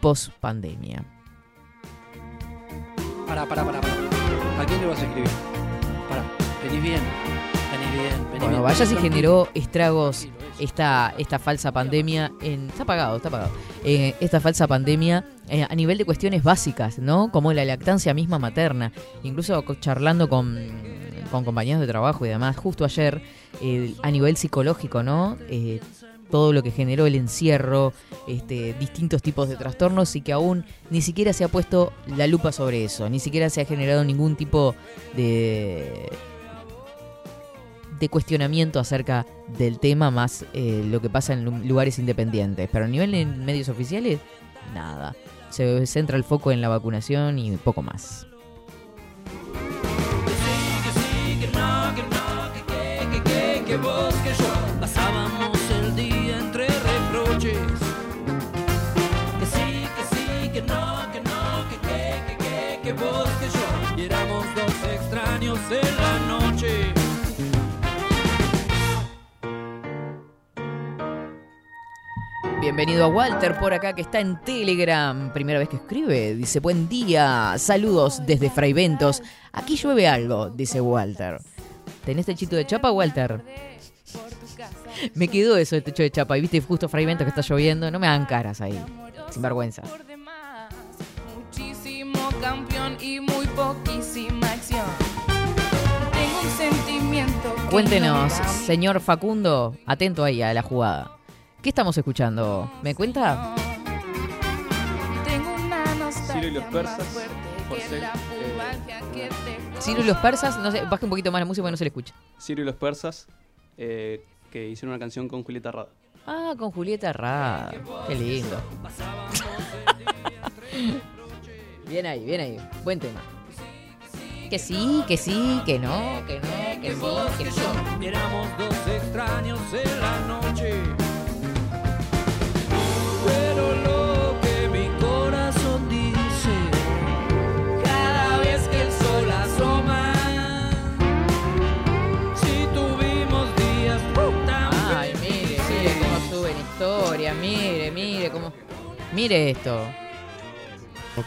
post pandemia. Pará, pará, pará. ¿A quién le vas a escribir? Pará, bien. Bien, Bueno, vaya si generó estragos esta, esta falsa pandemia en... Está apagado, está apagado. Eh, esta falsa pandemia eh, a nivel de cuestiones básicas, ¿no? Como la lactancia misma materna. Incluso charlando con, con compañeros de trabajo y demás, justo ayer, eh, a nivel psicológico, ¿no? Eh, todo lo que generó el encierro, este, distintos tipos de trastornos y que aún ni siquiera se ha puesto la lupa sobre eso, ni siquiera se ha generado ningún tipo de, de cuestionamiento acerca del tema más eh, lo que pasa en lu- lugares independientes. Pero a nivel de medios oficiales, nada. Se centra el foco en la vacunación y poco más. Bienvenido a Walter por acá que está en Telegram. Primera vez que escribe. Dice, buen día. Saludos desde Fraiventos. Aquí llueve algo, dice Walter. ¿Tenés techito de chapa, Walter? Me quedó eso de techo de chapa. Y viste justo Fraiventos que está lloviendo. No me hagan caras ahí. Sin vergüenza. Muchísimo campeón y muy poquísima acción. Tengo un sentimiento. Cuéntenos, señor Facundo, atento ahí a la jugada. ¿Qué estamos escuchando? ¿Me cuenta? Tengo una nostalgia Ciro y los persas, por ser, eh. Ciro y los persas, no sé, baje un poquito más la música porque no se le escucha. Ciro y los persas, eh, que hicieron una canción con Julieta Rada. Ah, con Julieta Rada. Qué lindo. bien ahí, bien ahí. Buen tema. Que sí, que sí, que no, que no, que sí, que sí. Y éramos dos extraños en la noche. Mire, mire cómo mire, mire cómo... Mire esto.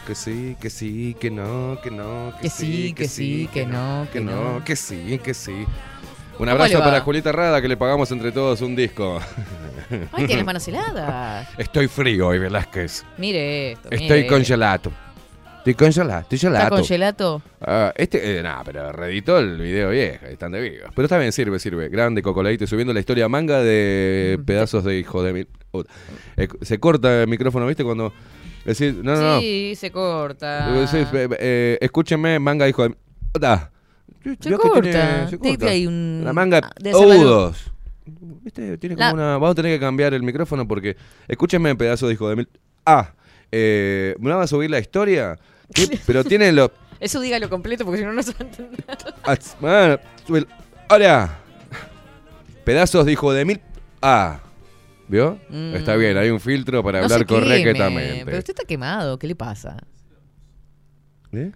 que sí, que sí, que no, que no, Que sí, que sí, que no, que que no, no. que sí, que sí. Un ¿Cómo abrazo para Julieta Rada, que le pagamos entre todos un disco. Ay, tienes manos heladas. Estoy frío hoy, Velázquez. Mire esto. Estoy mire. congelato. Estoy congelado, estoy ¿Está gelato. congelato? Ah, este, eh, nah, pero reeditó el video viejo, están de vivo. Pero está bien, sirve, sirve. Grande Cocoladito subiendo la historia manga de pedazos de hijo de mil. Eh, se corta el micrófono, ¿viste? Cuando. Decís, no, no, no. Sí, se corta. Sí, eh, eh, escúchenme, manga hijo de. Se que tiene- se Tiene corta. un- La manga ah, agudos. ¿Viste? Tiene como La- una. Vamos a tener que cambiar el micrófono porque. Escúchenme, pedazo de hijo de mil. Ah, eh, ¿me van a subir la historia? ¿Qué? Pero tienen los. Eso dígalo completo porque si no, no se va a entender. Ah, bueno, sube el- Ahora. Pedazos de hijo de mil. Ah. ¿Vio? Mm. Está bien, hay un filtro para No hablar correctamente. Pero usted está quemado, ¿qué le pasa? ¿Eh?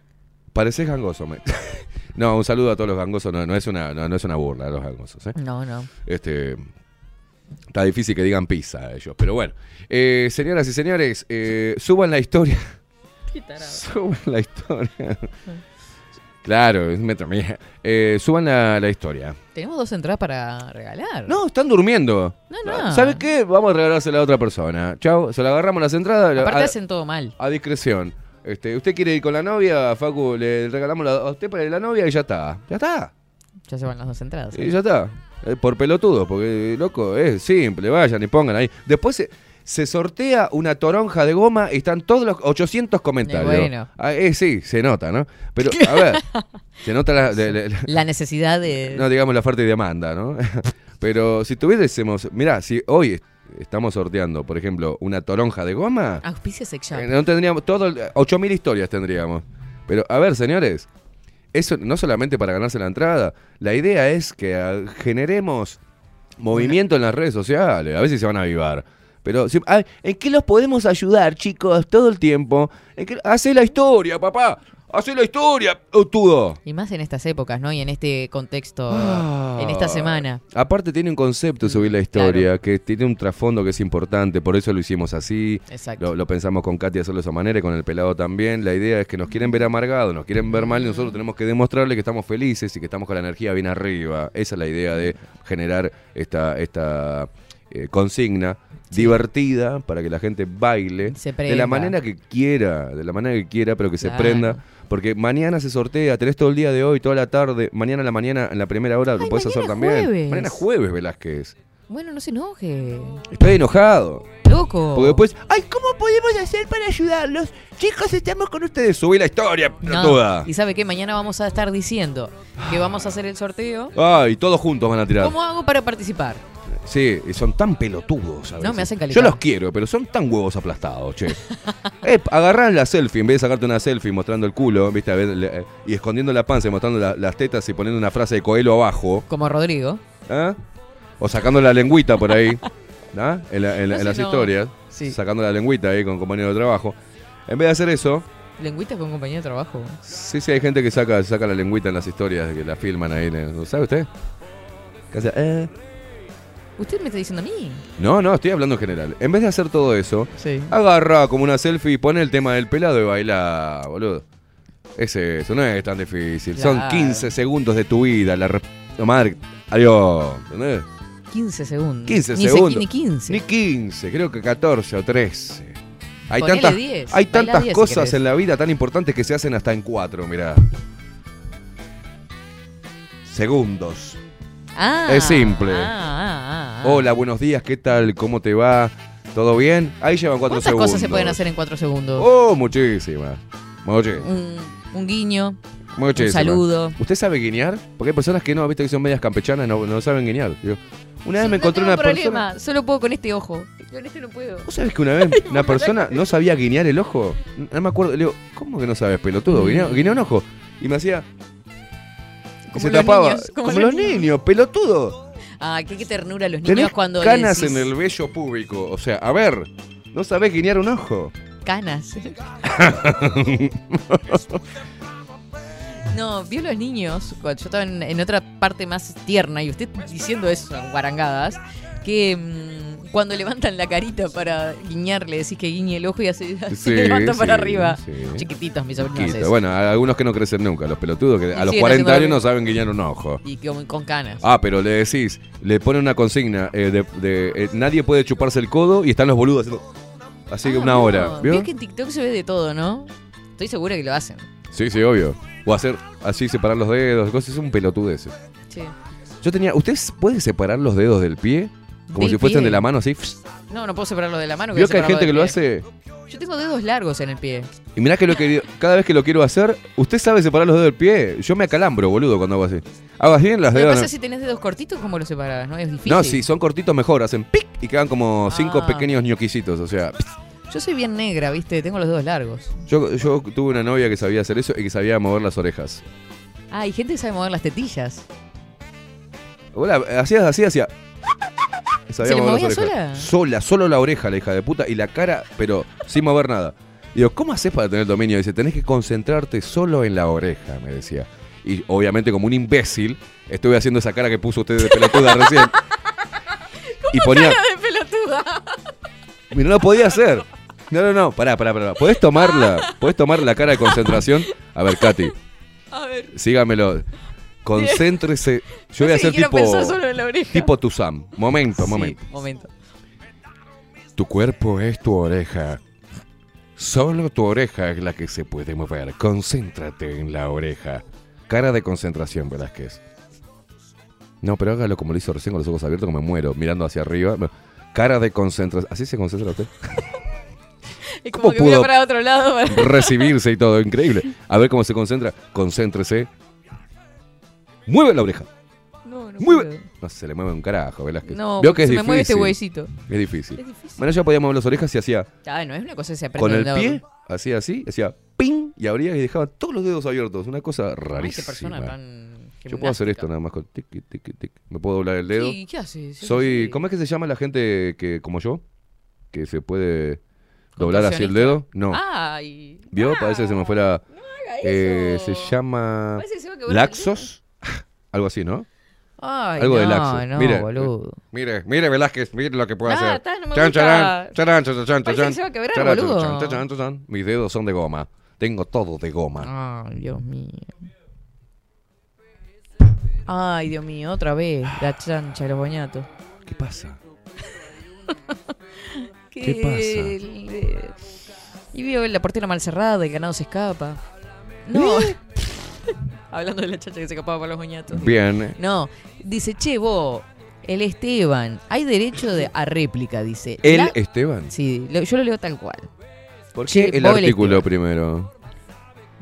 Pareces gangoso. me- no, un saludo a todos los gangosos. No, no es una, no, no es una burla a los gangosos. ¿eh? No, no. Este, está difícil que digan pizza a ellos. Pero bueno. Eh, señoras y señores, eh, suban la historia. suban la historia. claro, es metro mía. Eh, suban la, la historia. Tenemos dos entradas para regalar. No, están durmiendo. No, no. ¿Sabe qué? Vamos a regalársela a otra persona. Chao, se la agarramos las entradas. Aparte a, hacen todo mal. a discreción. Este, ¿Usted quiere ir con la novia, Facu? Le regalamos la- a usted para ir a la novia y ya está. Ya está. Ya se van las dos entradas. ¿eh? Y ya está. Eh, Por pelotudo, porque, loco, es simple. Vayan y pongan ahí. Después se, se sortea una toronja de goma y están todos los 800 comentarios. Eh, bueno. Ah, eh, sí, se nota, ¿no? Pero, a ver, se nota la, de- de- la- La necesidad de. no digamos la oferta y demanda, ¿no? Pero si tuviésemos, mirá, si hoy estamos sorteando, por ejemplo, una toronja de goma, Auspicia sex shop. eh, no tendríamos todo, el- 8000 historias tendríamos. Pero a ver, señores, eso no solamente para ganarse la entrada, la idea es que ah, generemos movimiento en las redes sociales, a ver si se van a avivar. Pero, si- ay, ¿en qué los podemos ayudar, chicos, todo el tiempo? ¿En qué- Hacé la historia, papá. Hacé la historia, tudo. Y más en estas épocas, ¿no? Y en este contexto, Ah. en esta semana. Aparte tiene un concepto subir la historia, que tiene un trasfondo que es importante, por eso lo hicimos así. Exacto. Lo, lo pensamos con Katy hacerlo de esa manera y con el pelado también. La idea es que nos quieren ver amargados, nos quieren ver mal y nosotros tenemos que demostrarle que estamos felices y que estamos con la energía bien arriba. Esa es la idea de generar esta, esta eh, consigna divertida para que la gente baile Se de la manera que quiera, de la manera que quiera, pero que se prenda. Porque mañana se sortea, tenés todo el día de hoy, toda la tarde, mañana a la mañana, en la primera hora, lo puedes hacer también. jueves. Mañana es jueves, Velázquez. Bueno, no se enoje. Estoy enojado. Loco. Porque después, ay, ¿cómo podemos hacer para ayudarlos? Chicos, estamos con ustedes. Subí la historia, No. toda. Y sabe qué, mañana vamos a estar diciendo que vamos a hacer el sorteo. Ay, todos juntos van a tirar. ¿Cómo hago para participar? Sí, y son tan pelotudos. a No, me hacen Yo los quiero, pero son tan huevos aplastados, che. eh, agarrar la selfie, en vez de sacarte una selfie mostrando el culo, ¿viste? A ver, le- eh, y escondiendo la panza y mostrando la- las tetas y poniendo una frase de Coelho abajo. Como Rodrigo. ¿ah? O sacando la lengüita por ahí. ¿ah? En, la- en No, en las no- historias. Sí. Sacando la lengüita ahí con compañero de trabajo. En vez de hacer eso, Lengüita con compañero de trabajo. sí, sí, hay gente que saca, saca la lengüita en las historias, que la filman ahí. ¿Lo sabe usted? Que hace, eh. ¿Usted me está diciendo a mí? No, no, estoy hablando en general. En vez de hacer todo eso, Sí. agarra como una selfie y pone el tema del pelado y baila, boludo. Es eso, no es tan difícil. Son Claro. 15 segundos de tu vida, la re- madre. Adiós, ¿entendés? 15 segundos. 15 ni se- segundos. ni 15. Ni 15, creo que 14 o 13. Hay Ponele tantas, 10, hay tantas 10 si cosas querés. en la vida tan importantes que se hacen hasta en cuatro, mirá. Segundos. Ah, Es simple. ah, ah. Hola, buenos días, ¿qué tal? ¿Cómo te va? ¿Todo bien? Ahí llevan cuatro ¿Cuántas segundos. cosas se pueden hacer en 4 segundos? Oh, muchísimas. Muchísimas. Un, un guiño, Muchísimas. un saludo. ¿Usted sabe guiñar? Porque hay personas que no, viste que son medias campechanas no, no saben guiñar. Digo, una vez me encontré no una tengo persona. problema, solo puedo con este ojo. Con este no puedo. ¿Vos sabés que una vez una persona no sabía guiñar el ojo? No me acuerdo. Le digo, ¿cómo que no sabes, pelotudo? Mm. Guiñá un ojo. Y me hacía. Como se los tapaba. niños, como como los los niños, pelotudo. Ah, qué, qué ternura los Tenés niños cuando canas decís en el vello público. O sea, a ver, no sabés guiñar un ojo. Canas. No, vio los niños, cuando yo estaba en, en otra parte más tierna y usted diciendo eso, guarangadas, que mm, Cuando levantan la carita para guiñarle, decís que guiñe el ojo y así se Sí, levanta para arriba. sí. Chiquititos, mis sobrinos. Bueno, algunos que no crecen nunca, los pelotudos que a los siguen 40 haciendo años no saben guiñar un ojo. Y con, con canas. Ah, pero le decís, le pone una consigna eh, de, de, eh, nadie puede chuparse el codo y están los boludos haciendo así que Ah, una no. hora. ¿Vio? Vio que en TikTok se ve de todo, ¿no? Estoy segura que lo hacen. Sí, sí, obvio. O hacer así, separar los dedos, cosas, es un pelotudez. Sí. Yo tenía, ¿usted puede separar los dedos del pie? Como Del si fuesen pie. de la mano así. No, no puedo separarlo de la mano. voy ¿Vio a que hay gente que lo hace? Yo tengo dedos largos en el pie. Y mirá que lo querido, cada vez que lo quiero hacer, usted sabe separar los dedos del pie. Yo me acalambro, boludo, cuando hago así. Hago así en las que dedos. pasa no- es si tenés dedos cortitos, ¿cómo los separás? No es difícil. No, si son cortitos mejor, hacen pic y quedan como cinco Ah. pequeños ñoquisitos. O sea, Yo soy bien negra, ¿viste? Tengo los dedos largos. yo, yo tuve una novia que sabía hacer eso y que sabía mover las orejas. Ah, hay gente que sabe mover las tetillas. Hola, hacías así, hacía. ¿Se le movía sola? Sola, solo la oreja, la hija de puta, y la cara, pero sin mover nada. Digo, ¿cómo haces para tener dominio? Dice, tenés que concentrarte solo en la oreja, me decía. Y obviamente, como un imbécil, estuve haciendo esa cara que puso usted de pelotuda recién. y ponía. Cara de pelotuda. Y no lo podía hacer. No, no, no, pará, pará, pará. ¿Podés tomarla? ¿Podés tomar la cara de concentración? A ver, Katy, A ver. sígamelo. Concéntrese. Yo voy a hacer que tipo. solo en la oreja. Tipo Tuzam. Momento, Sí, momento. momento. Tu cuerpo es tu oreja. Solo tu oreja es la que se puede mover. Concéntrate en la oreja. Cara de concentración, Velázquez. No, pero hágalo como lo hizo recién con los ojos abiertos, como me muero, mirando hacia arriba. Cara de concentración. ¿Así se concentra usted? Es ¿Cómo como que mira pudo para otro lado. para- Recibirse y todo, increíble. A ver cómo se concentra. Concéntrese. Mueve la oreja. No, no Mueve. puedo. No se le mueve un carajo, Velázquez. No, Veo que es se me difícil. mueve este huesito. Es difícil. Es difícil. Bueno, yo podía mover las orejas y hacía Ah, no es una cosa que se aprende con el pie, hacía así, hacía ping y abría y dejaba todos los dedos abiertos. Una cosa Ay, qué rarísima. persona tan. Yo puedo hacer esto nada más con tic, tic, tic. Me puedo doblar el dedo. Sí, ¿qué haces? Soy, sí. ¿cómo es que se llama la gente que como yo? Que se puede doblar así el dedo. No. Ay. ¿Vio? Parece que se me fuera. eh, se eso. llama. Parece que se va a quebrar Laxos. Algo así, ¿no? Ay, Algo no, de laxos. no, mire, boludo. mire, mire, Velázquez, mire lo que puedo Ah, hacer. no me Chan, gusta. se va a quebrar, boludo. charán, charán, charán. Mis dedos son de goma. Tengo todo de goma. Ay, Dios mío. Ay, Dios mío, otra vez. La chancha de los boñatos. ¿Qué pasa? ¿Qué, ¿Qué pasa? Y vio la portera mal cerrada, el ganado se escapa. No. Hablando de la chacha que se escapaba para los boñatos. Bien. No, dice, che, vos, el Esteban, hay derecho de, a réplica, dice. ¿El La- Esteban? Sí, lo- yo lo leo tal cual. ¿Por Che, qué el vos el artículo primero?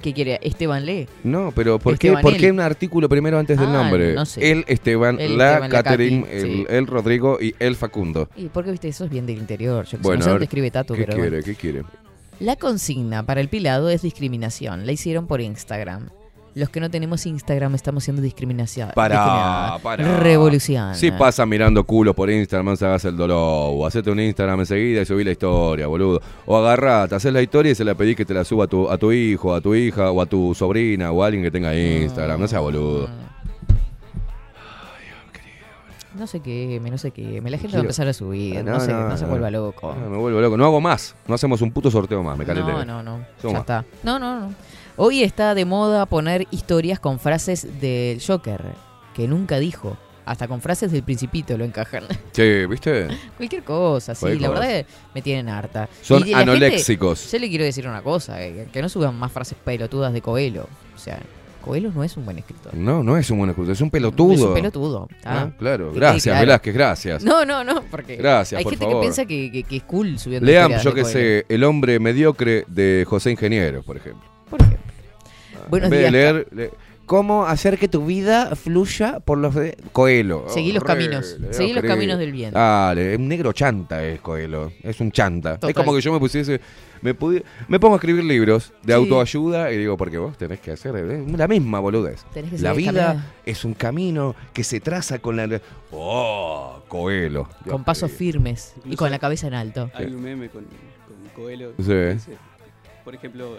¿Qué quiere? Esteban lee. No, pero ¿por qué, Esteban, ¿por él. qué un artículo primero antes del Ah, nombre? no sé. El Esteban, El la Esteban, la Catherine, Katy, el, sí. el Rodrigo y el Facundo. Y porque, viste, eso es bien del interior. Yo que sé, Bueno, no sé a dónde ver, escribe Tato, ¿qué pero quiere? ¿Qué quiere? La consigna para el pilado es discriminación. La hicieron por Instagram. Los que no tenemos Instagram estamos siendo discriminación. Discriminados. pará. Revolución. Si pasa mirando culos por Instagram, se hagas el dolor. O hacete un Instagram enseguida y subí la historia, boludo. O agarrá, te haces la historia y se la pedís que te la suba a tu, a tu hijo, a tu hija, o a tu sobrina, o a alguien que tenga Instagram. No sea boludo. No sé qué, no sé qué. Me la gente va a empezar a subir. Ah, No, no, sé, no, no, se vuelva loco. Ah, me vuelvo loco. No hago más. No hacemos un puto sorteo más. Me calenté. No, no, no. Ya está. No, no, no. Hoy está de moda poner historias con frases del Joker, que nunca dijo. Hasta con frases del Principito lo encajan. Che, ¿viste? Cualquier cosa, sí. Cualquier la cosa. verdad me tienen harta. Son la gente- anoléxicos. yo le quiero decir una cosa, eh, que no suban más frases pelotudas de Coelho. O sea, Coelho no es un buen escritor. No, no es un buen escritor, es un pelotudo. Es un pelotudo. Ah, Ah, claro. Gracias, claro. Velázquez, gracias. No, no, no, porque Gracias, hay por gente favor. que piensa que, que- que es cool subiendo Lean, yo que Coelho. sé, El hombre mediocre de José Ingeniero, por ejemplo. Por ejemplo. Buenos en vez de días, leer, le- ¿Cómo hacer que tu vida fluya por los de Coelho? Seguí los caminos, Horrible, seguí los caminos del bien. Dale, un negro chanta es Coelho. Es un chanta. Total. Es como que yo me pusiese. Me, pudi- me pongo a escribir libros de Sí. autoayuda y digo, porque vos tenés que hacer eh, la misma boludez. Tenés que La vida es un camino que se traza con la. ¡Oh! Coelho. Con pasos firmes y con la cabeza en alto. Hay un meme con, con Coelho. Sí. dice, por ejemplo,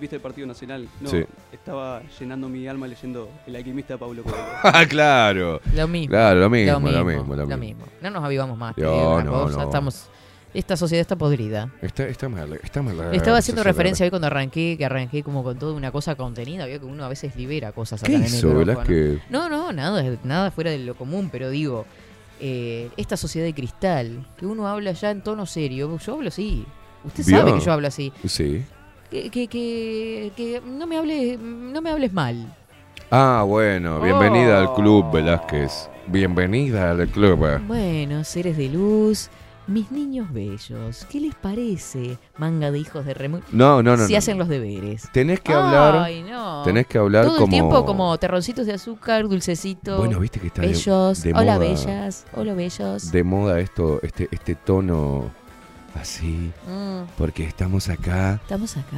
¿Viste el Partido Nacional? No, Sí. estaba llenando mi alma leyendo El alquimista de Pablo Coelho. Ah, claro. Lo mismo. Claro, lo mismo, Lo mismo, lo mismo, lo lo mismo. mismo. No nos avivamos más. te No, no, cosa, no. Estamos, esta sociedad está podrida. Está, está mal, está mal. Estaba haciendo referencia hoy cuando arranqué, que arranqué como con toda una cosa contenida. Veo que uno a veces libera cosas ¿Qué acá en el hizo, micrófono. Velázquez? No, no, nada, nada fuera de lo común, pero digo, eh, esta sociedad de cristal, que uno habla ya en tono serio, yo hablo así. Usted ¿Vio? sabe que yo hablo así. Sí. Que, que, que, que no me hables, no me hables mal. Ah, bueno, bienvenida al club. Velázquez. Bienvenida al club. Bueno, seres de luz, mis niños bellos, ¿qué les parece? Manga de hijos de remo. No, no, no, Si no, hacen no. los deberes. Tenés que hablar. Ay, no. Tenés que hablar Todo como. el tiempo como terroncitos de azúcar, dulcecito. Bueno, viste que está de- bellos. de Hola, moda. bellas. Hola, bellos. de moda esto, este, este tono así, Mm. porque estamos acá Estamos acá.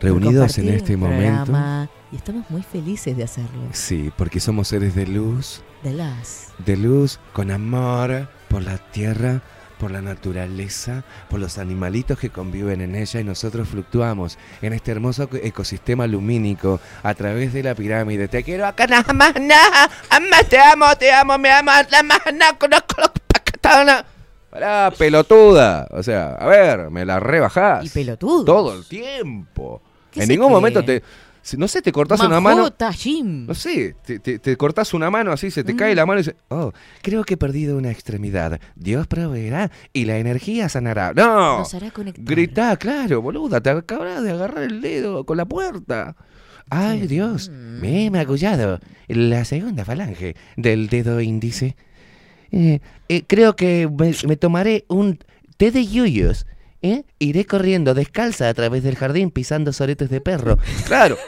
reunidos en este momento. programa, Y estamos muy felices de hacerlo. Sí, porque somos seres de luz, De las. de luz, con amor por la tierra, por la naturaleza, por los animalitos que conviven en ella y nosotros fluctuamos en este hermoso eco- ecosistema lumínico a través de la pirámide. Te quiero acá nada más, nada, te amo, te amo, me amas, la más, pacatana. Pará, pelotuda. O sea, a ver, me la rebajás. Y pelotudo. Todo el tiempo. ¿Qué En ningún cree? momento te. No sé, te cortás una mano. Majota, Jim. No sé, te, te, te cortás una mano así, se te cae la mano y dices, oh, creo que he perdido una extremidad. Dios proveerá y la energía sanará. ¡No! Nos hará conectar. Gritá, claro, boluda, te acabas de agarrar el dedo con la puerta. Ay, Dios, me he magullado la segunda falange del dedo índice. Eh, eh, creo que me, me tomaré un té de yuyos. ¿eh? Iré corriendo descalza a través del jardín pisando soretes de perro. Claro.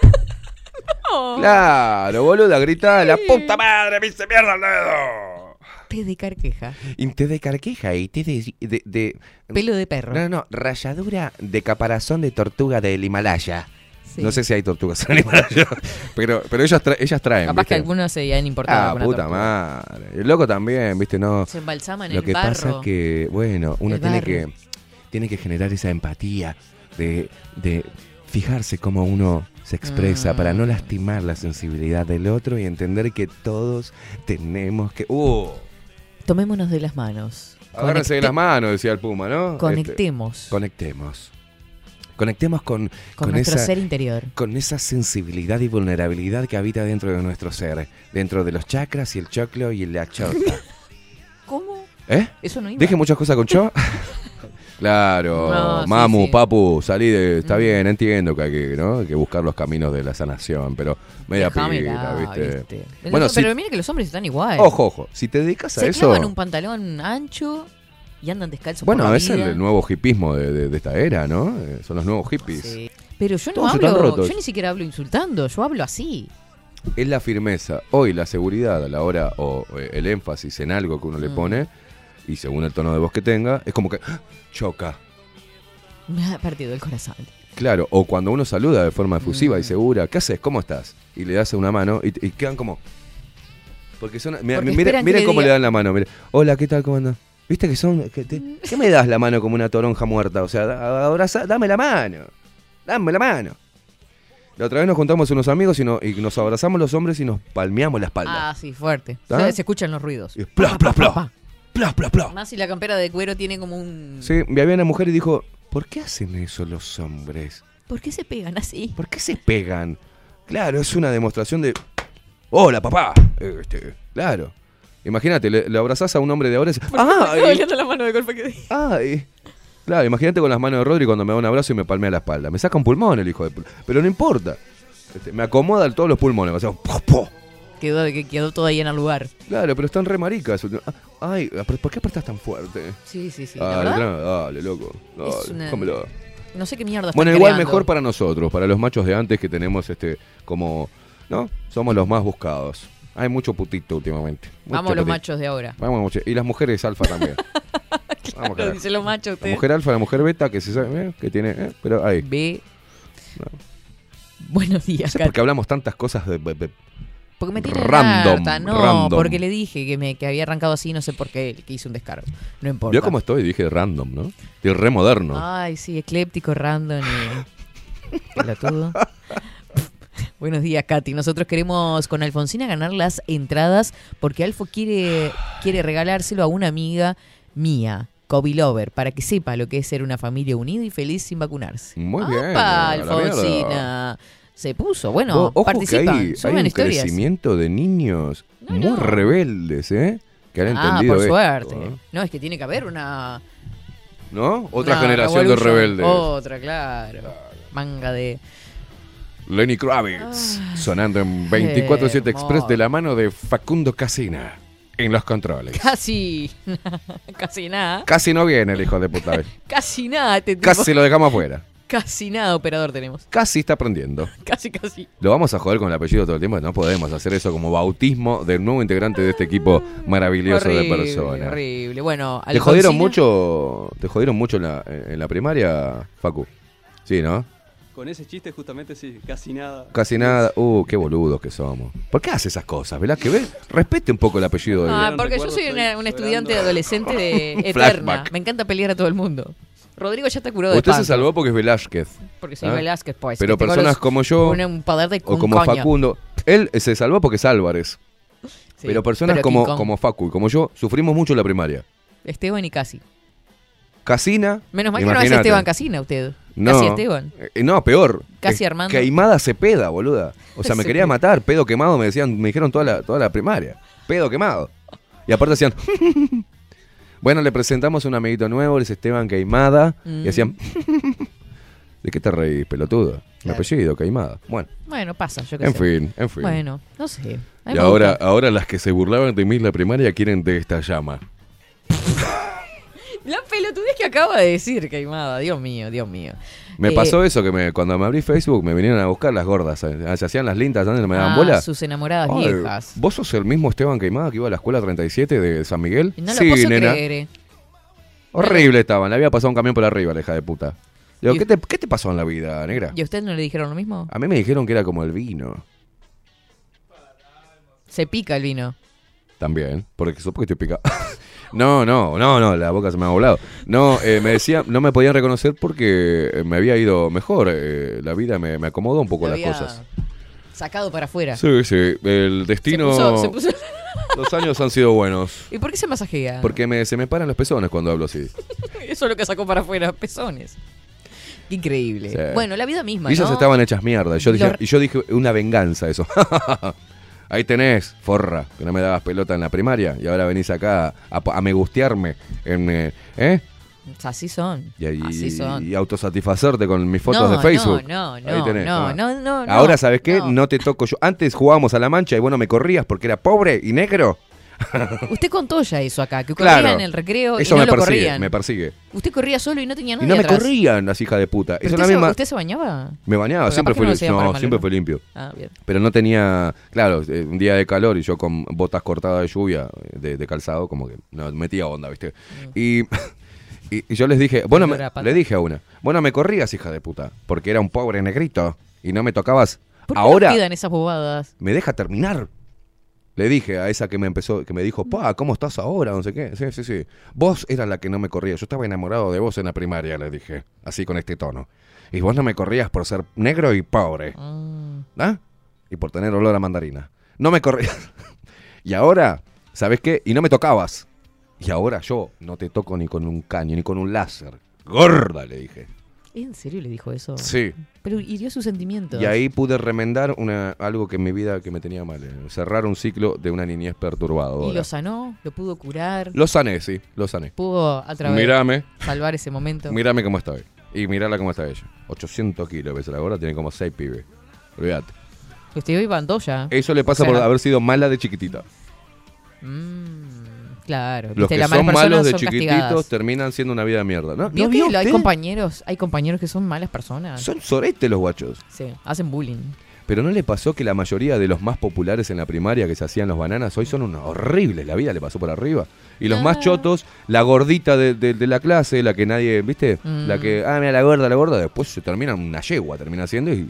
Claro, boluda, grita la puta madre, me hice mierda el dedo. Té de carqueja. Y té de carqueja y té de, de, de- Pelo de perro. No, no, ralladura de caparazón de tortuga del Himalaya. Sí. No sé si hay tortugas pero, pero ellas, tra- ellas traen. Capaz que algunos se han importado. Ah, puta tortuga. madre. El loco también, viste, no. Se embalsaman en Lo el que barro. pasa es que, bueno, uno El tiene barro. que, tiene que generar esa empatía de, de fijarse cómo uno se expresa para Mm. no lastimar la sensibilidad del otro y entender que todos tenemos que. ¡Uh! Tomémonos de las manos. Agárrense de las manos, decía el Puma, ¿no? Este, Conectemos conectemos. Conectemos con, con, nuestro esa, ser interior. con esa sensibilidad y vulnerabilidad que habita dentro de nuestro ser, dentro de los chakras y el choclo y la chota. ¿Cómo? ¿Eh? Eso no iba. ¿Deje muchas cosas con cho? claro, No, sí, mamu, sí. papu, salí de... Está bien, entiendo que hay que, ¿no? Hay que buscar los caminos de la sanación, pero media pila, ¿viste? ¿viste? Bueno, pero si- mira que los hombres están igual. Ojo, ojo, si te dedicas a Se eso... clavan un pantalón ancho y andan descalzos Bueno, por la es el, vida. el nuevo hipismo de, de- de esta era, ¿no? Eh, son los nuevos hippies. Sí. Pero yo no Todos hablo, yo ni siquiera hablo insultando, yo hablo así. Es la firmeza. Hoy la seguridad a la hora, o eh, el énfasis en algo que uno le Mm. pone, y según el tono de voz que tenga, es como que ¡ah! choca. Me ha partido el corazón. Claro, o cuando uno saluda de forma efusiva Mm. y segura, ¿qué haces? ¿Cómo estás? Y le das una mano y, y quedan como... Porque son... Mira, Porque miren cómo diga- le dan la mano. Hola, ¿qué tal? ¿Cómo andas? ¿Viste que son... que te- ¿Qué me das la mano como una toronja muerta? O sea, abraza- dame la mano. Dame la mano. La otra vez nos juntamos unos amigos y, no- y nos abrazamos los hombres y nos palmeamos la espalda. Ah, sí, fuerte. Se, se escuchan los ruidos. Y pla, pla, pla. Pla, pla, pla. Más si la campera de cuero tiene como un... Sí, me había una mujer y dijo, ¿por qué hacen eso los hombres? ¿Por qué se pegan así? ¿Por qué se pegan? Claro, es una demostración de... Hola, papá. Este, claro. Imagínate, le, le abrazás a un hombre de ahora y dices, ¡ay! Bailando la mano de golpe que di. ¡ay! Claro, imagínate con las manos de Rodri cuando me da un abrazo y me palmea la espalda. Me saca un pulmón el hijo de... Pero no importa. Este, me acomoda todos los pulmones. O sea, ¡po, po! Quedó, que quedó todo ahí en el lugar. Claro, pero están re maricas. Ay, ¿por qué apretás tan fuerte? Sí, sí, sí. la Dale, verdad, tra- dale, loco. Dale, Es una- no sé qué mierda Bueno, igual creando. mejor para nosotros, para los machos de antes que tenemos este como, ¿no? Somos los más buscados. Hay mucho putito últimamente. mucho Vamos los putito. machos de ahora. Vamos mucho. Y las mujeres alfa también. Vamos, carajo. dice los machos La mujer alfa, la mujer beta, que se sabe, ¿eh? que tiene, ¿eh? pero ahí. No. Buenos No días, sé Kat. por qué hablamos tantas cosas de, de- de- Porque me tiene Random, harta. No, random. porque le dije que, me, que había arrancado así, no sé por qué, que hice un descargo. No importa. ¿Vio cómo estoy? Dije random, ¿no? Estoy re moderno. Ay, sí, ecléptico, random y... Pelotudo. Buenos días, Katy. Nosotros queremos con Alfonsina ganar las entradas porque Alfo quiere, quiere regalárselo a una amiga mía, Kobe Lover, para que sepa lo que es ser una familia unida y feliz sin vacunarse. Muy bien. ¡Apa, a la mierda. Alfonsina! Se puso. Bueno, Ojo que participa. hay, hay un historias. crecimiento de niños muy no. rebeldes, ¿eh? Que han Ah, entendido por esto, suerte. ¿eh? No, es que tiene que haber una... ¿No? Otra una generación de rebeldes. Otra, claro. Manga de... Lenny Kravitz, sonando en 24-7 Express de la mano de Facundo Casina en los controles. Casi... casi nada. Casi no viene el hijo de puta. Casi nada. Este tipo. Casi lo dejamos afuera. Casi nada operador tenemos. Casi está aprendiendo. Casi, casi. Lo vamos a joder con el apellido todo el tiempo. No podemos hacer eso como bautismo del nuevo integrante de este equipo maravilloso de personas. Horrible. Bueno, ¿Te jodieron mucho? ¿Te jodieron mucho en la, en la primaria, Facu? Sí, ¿no? Con ese chiste justamente sí, casi nada. Casi nada. Uh, qué boludos que somos. ¿Por qué hace esas cosas? ¿Verdad? Que ve, respete un poco el apellido de Ah, porque yo soy una, una estudiante adolescente de eterna. Flashback. Me encanta pelear a todo el mundo. Rodrigo ya está curado de Usted se salvó porque es Velázquez. Porque soy ¿Ah? Velázquez, pues. Pero personas los- como yo un- un poder de o como. Facundo, él se salvó porque es Álvarez. Sí, pero personas pero como, como Facu y como yo sufrimos mucho en la primaria. Esteban y Casi. Casina. Menos mal que no es. Esteban Casina usted. No, Casi Esteban. eh, no, peor. Casi Eh, Armando. Queimada Cepeda, boluda. O sea, me quería matar. Pedo quemado, me decían, me dijeron toda la, toda la primaria. Pedo quemado. Y aparte hacían. bueno, le presentamos un amiguito nuevo, es Esteban Queimada. Mm. Y hacían. ¿De qué te reís, pelotudo? Mi Claro. apellido, Queimada. Bueno. Bueno, pasa, yo qué En sé. fin, en fin. Bueno, no sé. Y ahora, ahora las que se burlaban de mí en la primaria quieren de esta llama. La pelotudez que acaba de decir, Caimada. Dios mío, Dios mío. Me Eh, pasó eso que me, cuando me abrí Facebook me vinieron a buscar las gordas. eh, Se hacían las lindas, antes no me daban ah, bola. Sus enamoradas Ay, viejas. ¿Vos sos el mismo Esteban Queimada que iba a la escuela 37 de San Miguel? No lo sí, puedo nena. creer. eh. Horrible estaban, le había pasado un camión por arriba, la hija de puta. Digo, ¿qué te, ¿qué te pasó en la vida, negra? ¿Y a usted no le dijeron lo mismo? A mí me dijeron que era como el vino. Se pica el vino. También, porque supongo que estoy picado. no, no, no, no, la boca se me ha volado. No, eh, me decía, no me podían reconocer porque eh, me había ido mejor. eh, la vida me, me acomodó un poco Lo las había cosas. Sacado para afuera. Sí, sí, el destino. Se puso- se puso- Los años han sido buenos. ¿Y por qué se masajea? Porque me, se me paran los pezones cuando hablo así. Eso es lo que sacó para afuera, pezones. Qué increíble. Sí. Bueno, la vida misma, Y ellas ¿no? estaban hechas mierda. Y yo, dije, y yo dije, una venganza eso. Ahí tenés, forra, que no me dabas pelota en la primaria y ahora venís acá a, a me gustearme en, eh, ¿eh? Así son. Y, y- Así son. y autosatisfacerte con mis fotos No, de Facebook. no, no, Ahí tenés, no, no, no, no, Ahora, ¿sabes qué? no. No. te toco yo. Antes jugábamos a la mancha y bueno, me corrías porque era pobre y negro. Usted contó ya eso acá, que corría Claro. en el recreo Eso y no me lo persigue, corrían. me persigue. Usted corría solo y no tenía Y nadie no me atrás. corrían las hijas de puta. ¿Pero Eso usted, la se, misma... usted se bañaba? Me bañaba, Porque siempre capaz fui, que no lo hacía no, para siempre fui limpio. Ah, bien. Pero no tenía, claro, eh, un día de calor y yo con botas cortadas de lluvia, eh, de, de calzado, como que no, metía onda, ¿viste? Y, y, y yo les dije, bueno, me- Olor a pata. le dije a una, bueno, me corrías, hija de puta, porque era un pobre negrito y no me tocabas. ¿Por qué Ahora no pidan esas bobadas? me deja terminar. Le dije a esa que me empezó, que me dijo, pa, ¿cómo estás ahora? No sé qué. Sí, sí, sí. Vos eras la que no me corría. Yo estaba enamorado de vos en la primaria, le dije. Así con este tono. Y vos no me corrías por ser negro y pobre. ¿Ah? Y por tener olor a mandarina. No me corrías. y ahora, ¿sabes qué? Y no me tocabas. Y ahora yo no te toco ni con un caño, ni con un láser. Gorda, le dije. ¿En serio le dijo eso? Sí. Pero hirió sus sentimientos. Y ahí pude remendar una, algo que en mi vida que me tenía mal. eh, Cerrar un ciclo de una niñez perturbadora. ¿Y lo sanó? ¿Lo pudo curar? Lo sané, sí, lo sané. ¿Pudo a través Mírame. salvar ese momento? Mírame cómo está hoy. Y mirala cómo está ella. 800 kilos, ves la gorda, tiene como 6 pibes. Olvídate. Usted hoy ya. Eso le pasa O sea, por haber sido mala de chiquitita. mm, claro. Los que son malos de chiquititos terminan siendo una vida de mierda, ¿no? ¿Vio ¿No que vio lo- hay compañeros, hay compañeros que son malas personas? Son sorete los guachos. Sí, hacen bullying. Pero ¿no le pasó que la mayoría de los más populares en la primaria que se hacían los bananas hoy son unos horribles? La vida le pasó por arriba. Y los Ah. más chotos, la gordita de, de- de la clase, la que nadie, ¿viste? Mm. La que, ah, mira, la gorda, la gorda, después se termina una yegua, termina siendo y...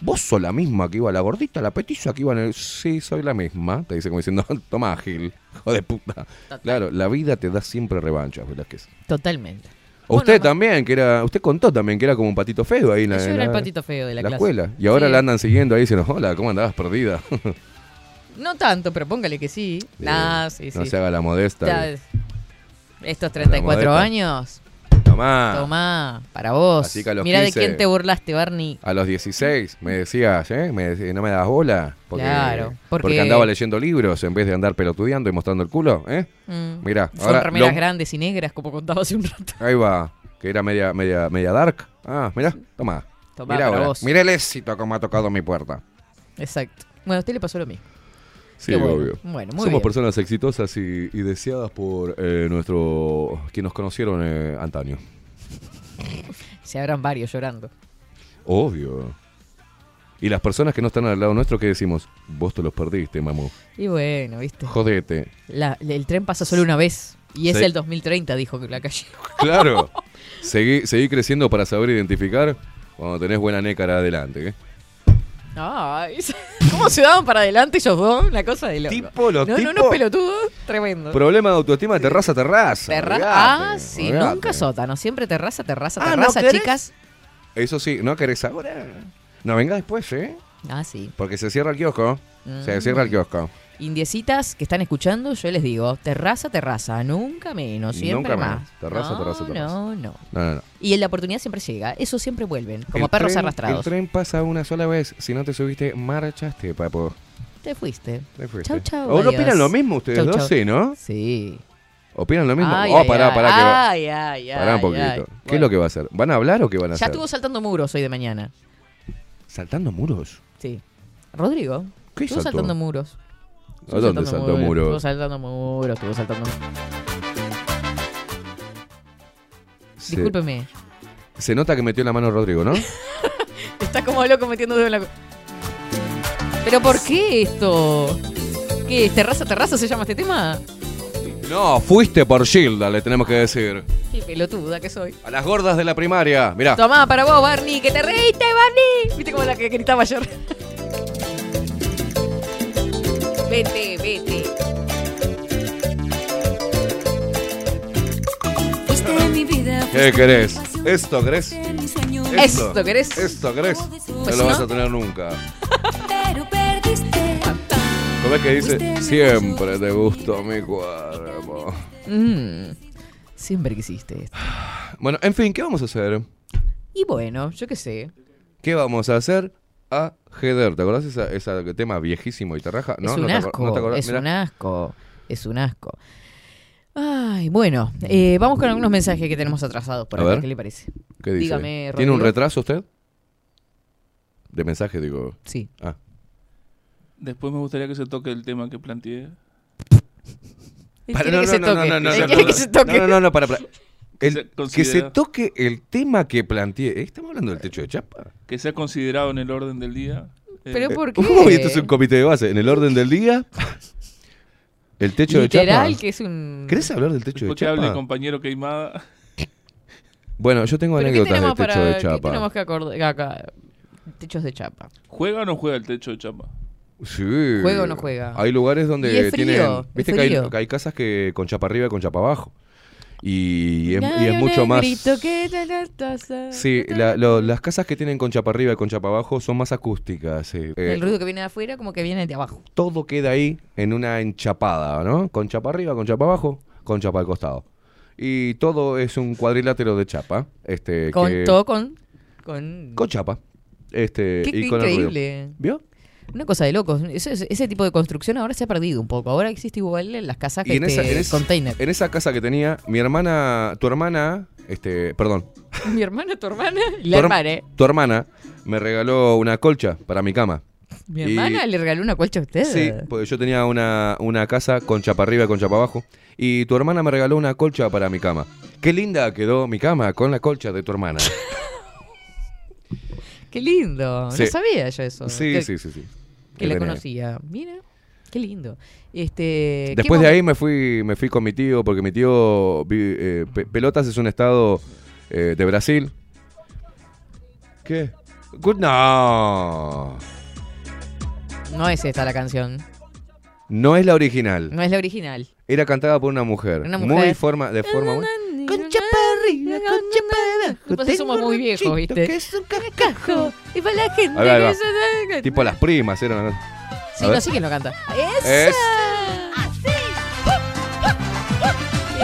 ¿Vos sos la misma que iba la gordita, la petiza que iba en el... Sí, soy la misma. Te dice como diciendo, toma, Gil, hijo de puta. Claro, la vida te da siempre revanchas, Velázquez. Totalmente. Usted también, que era. Usted contó también que era como un patito feo ahí en la, Yo era el patito feo de la, la clase. escuela. Y ahora Sí. la andan siguiendo ahí diciendo, hola, ¿cómo andabas perdida? No tanto, pero póngale que sí. Nah, sí, sí. No se haga la modesta. Ya, estos 34 modesta. años. Tomá. Tomá, para vos. Así que a los Mirá 15. de quién te burlaste, Barney. A los 16 me decías, ¿eh? Me decías, no me das bola. Porque, Claro, porque- porque andaba leyendo libros en vez de andar pelotudeando y mostrando el culo, ¿eh? Mm. Mirá, Son ahora remeras lo- grandes y negras, como contaba hace un rato. ahí va, que era media, media, media dark. Ah, mirá, toma. Tomá Mirá para ahora, vos. mirá el éxito como ha tocado mi puerta. Exacto. Bueno, a usted le pasó lo mismo. Sí, Qué bueno. obvio. Bueno, muy Somos bien. personas exitosas y, y deseadas por eh, nuestro... quienes nos conocieron eh, antaño. Se habrán varios llorando. Obvio. Y las personas que no están al lado nuestro, ¿qué decimos? Vos te los perdiste, mamu. Y bueno, viste. Jodete. La- el tren pasa solo una vez. Y es Sí. el 2030, dijo que la calle. Claro. seguí, seguí creciendo para saber identificar cuando tenés buena nécara adelante. ¿eh? Ay, ¿cómo se daban para adelante ellos dos? Una cosa de loco. Tipo, los no, no, unos pelotudos, tremendo. Problema de autoestima, terraza, terraza. Terra- olvidate, ah, sí, olvidate. nunca sótano, siempre terraza, terraza, Ah, ¿no terraza, chicas. Eso sí, ¿no querés ahora? No, venga después, ¿eh? Ah, sí. Porque se cierra el kiosco. Se cierra el kiosco. Indiecitas que están escuchando, yo les digo, terraza, terraza, nunca menos, siempre Nunca menos. más. Terraza, no, terraza, terraza. No, no. No, no. Y la oportunidad siempre llega, eso siempre vuelven, como El perros tren- arrastrados. El tren pasa una sola vez. Si no te subiste, marchaste, papo. Te fuiste. Te fuiste. Chau, chau. ¿O no adiós. opinan lo mismo ustedes Chau, dos? chau. Sí, ¿no? Sí. ¿Opinan lo mismo? Ay, oh, ay, pará, ay. pará. que va- Ay, ay, pará un poquito. ay. ¿Qué es Bueno. lo que va a hacer? ¿Van a hablar o qué van a Ya hacer? estuvo saltando muros hoy de mañana. ¿Saltando muros? Sí. Rodrigo. ¿Qué estuvo saltó? saltando muros. ¿A dónde saltó muros? Estuvo saltando muros, estuvo saltando. Se- Discúlpeme. Se nota que metió la mano Rodrigo, ¿no? Está como loco metiendo dedo en la... ¿Pero por qué esto? ¿Qué? ¿Terraza, terraza se llama este tema? no, fuiste por Gilda, le tenemos que decir. Qué pelotuda que soy. A las gordas de la primaria. Mirá. Tomá, para vos, Barney, que te reíste, Barney. ¿Viste como la que gritaba ayer? Vete, vete. ¿Qué querés? ¿Esto querés? ¿Esto querés? ¿Esto querés? no Pues lo vas no. a tener nunca. Pero perdiste. ¿Cómo es que dice? Siempre te gustó mi cuerpo. Mm, siempre quisiste esto. Bueno, en fin, ¿qué vamos a hacer? Y bueno, yo qué sé. ¿Qué vamos a hacer? A Heder. ¿Te acordás ese ese tema viejísimo y te raja? es un ¿No te asco. no te acordás? es Mirá. un asco. Es un asco. Ay, bueno, eh, vamos con algunos mensajes que tenemos atrasados por A acá. ver. ¿Qué le parece? ¿Qué dice? Dígame, ¿Tiene un retraso usted? De mensaje, digo. Sí. Ah. Después me gustaría que se toque el tema que planteé. Él Para- quiere que se toque. no, no, Él no, quiere no, que se toque. No, no, no, no, para, para. Que El- se que se considera- toque el tema que planteé. ¿Eh? ¿Estamos hablando del techo de chapa? Que sea considerado en el orden del día. Eh, ¿Pero por qué? ¿Cómo esto es un comité de base? En el orden del día, el techo de chapa. Literal, que es un... ¿Querés hablar del techo de Después que hable el chapa? compañero Queimada. Bueno, yo tengo ¿Pero qué anécdotas del techo para- de ¿Qué chapa. tenemos que acordar acá? Techos de chapa. ¿Juega o no juega el techo de chapa? Sí. ¿Juega o no juega? Hay lugares Y donde es frío, tienen. es Viste que hay, que hay casas que con chapa arriba y con chapa abajo. Y es, y mucho más. que la. Sí, la- lo- las casas que tienen con chapa arriba y con chapa abajo son más acústicas. sí. Eh, El ruido que viene de afuera como que viene de abajo. todo queda ahí en una enchapada, ¿no? Con chapa arriba, con chapa abajo, con chapa al costado. Y todo es un cuadrilátero de chapa. Este, Con que- todo con... Con... con chapa. Este, Qué, y con el ruido. increíble. ¿Vio? Una cosa de locos. Ese, ese tipo de construcción ahora se ha perdido un poco. Ahora existe igual en las casas que en esa, en, esa, container. en esa casa que tenía, mi hermana, tu hermana, este, perdón, Mi hermana, tu hermana y tu, la her- hermana. ¿eh? tu hermana me regaló una colcha para mi cama. Mi Y- hermana le regaló una colcha a usted. Sí, porque yo tenía una, una casa con chapa arriba y con chapa abajo. Y tu hermana me regaló una colcha para mi cama. Qué linda quedó mi cama con la colcha de tu hermana. Qué lindo. Sí. No sabía yo eso. Sí, que, sí, sí, sí. Que la conocía. Mira, qué lindo. Este, ¿qué Después de ahí me fui, me fui con mi tío, porque mi tío, vi- eh, Pe- Pelotas es un estado eh, de Brasil. ¿Qué? Good- No. No es esta la canción. No es la original. No es la original. Era cantada por una mujer. Una Muy mujer. forma, de forma muy- chapa arriba, concha para abajo. Somos muy viejos, ¿viste? Que es un cascajo. Y para la gente Ahí va, ahí que va. se- Tipo las primas, eran. Sí, no sé quién lo canta. Es-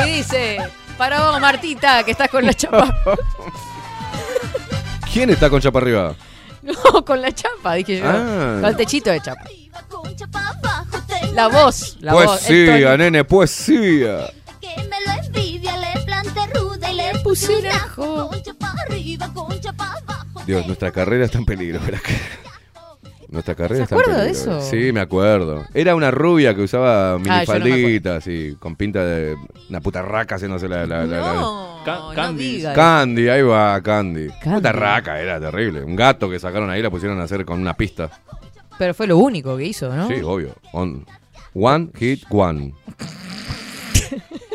Y dice, para vos, Martita, que estás con la chapa. ¿Quién está con chapa arriba? No, con la chapa, dije yo. Ah. Con el techito de chapa. La voz, la voz. el Poesía, nene, poesía. Que me lo abajo. Dios, nuestra carrera está en peligro. Nuestra carrera está en acuerda de eso? Sí, me acuerdo. Era una rubia que usaba Ah, minifalditas y con pinta de una puta raca haciéndose la... la, la- la- No, Ca- no Candy. Candy, ahí va, Candy. Candy. Puta raca, era terrible. Un gato que sacaron ahí la pusieron a hacer con una pista. Pero fue lo único que hizo, ¿no? Sí, obvio. On- one hit one.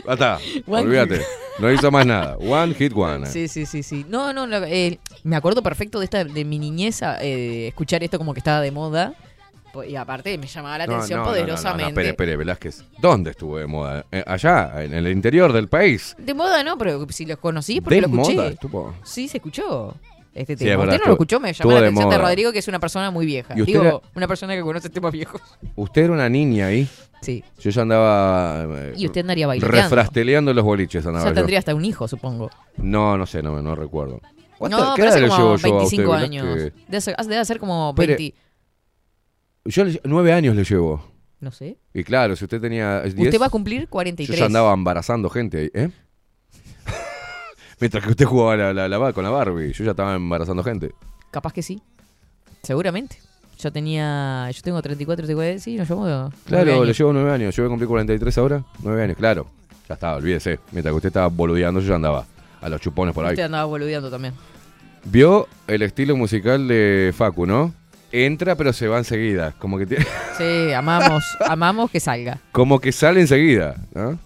Está, olvídate. No hizo más nada. One hit one. Sí, sí, sí, sí. No, no, no, eh, me acuerdo perfecto de esta de mi niñez eh, escuchar esto como que estaba de moda. Po- Y aparte me llamaba la atención no, no, no, no, poderosamente. espere, espere, Velázquez. ¿Dónde estuvo de moda? Eh, allá, en el interior del país. De moda no, pero si los conocí porque De lo escuché. moda estuvo. Sí, se escuchó. Este Sí, tema. es verdad, Usted no lo escuchó, me llama la atención de. Rodrigo, que es una persona muy vieja. ¿Y usted Digo, era- una persona que conoce temas viejos. Usted era una niña ahí. Sí. Yo ya andaba. eh, Y usted andaría bailando. Refrasteleando los boliches O andaba sea, yo. tendría hasta un hijo, supongo. No, no sé, no, no recuerdo. ¿Cuánta- No, qué pero edad le como llevo yo a 25 usted, años. Debe ser, debe ser como Espere. 20. Yo le- nueve años le llevo. No sé. Y claro, si usted tenía 10, Usted va a cumplir yo 43. ya andaba embarazando gente ahí, ¿eh? Mientras que usted jugaba la, la, la- con la Barbie, yo ya estaba embarazando gente. Capaz que sí. Seguramente. Yo tenía. Yo tengo 34, 34. Sí, nos llevamos. Claro, le llevo nueve años. Yo voy a cumplir 43 ahora. Nueve años, claro. Ya estaba, olvídese. Mientras que usted estaba boludeando, yo ya andaba a los chupones por ahí. Usted andaba boludeando también. Vio el estilo musical de Facu, ¿no? Entra, pero se va enseguida. Como que, tiene- Sí, amamos, amamos que salga. como que sale enseguida, ¿no?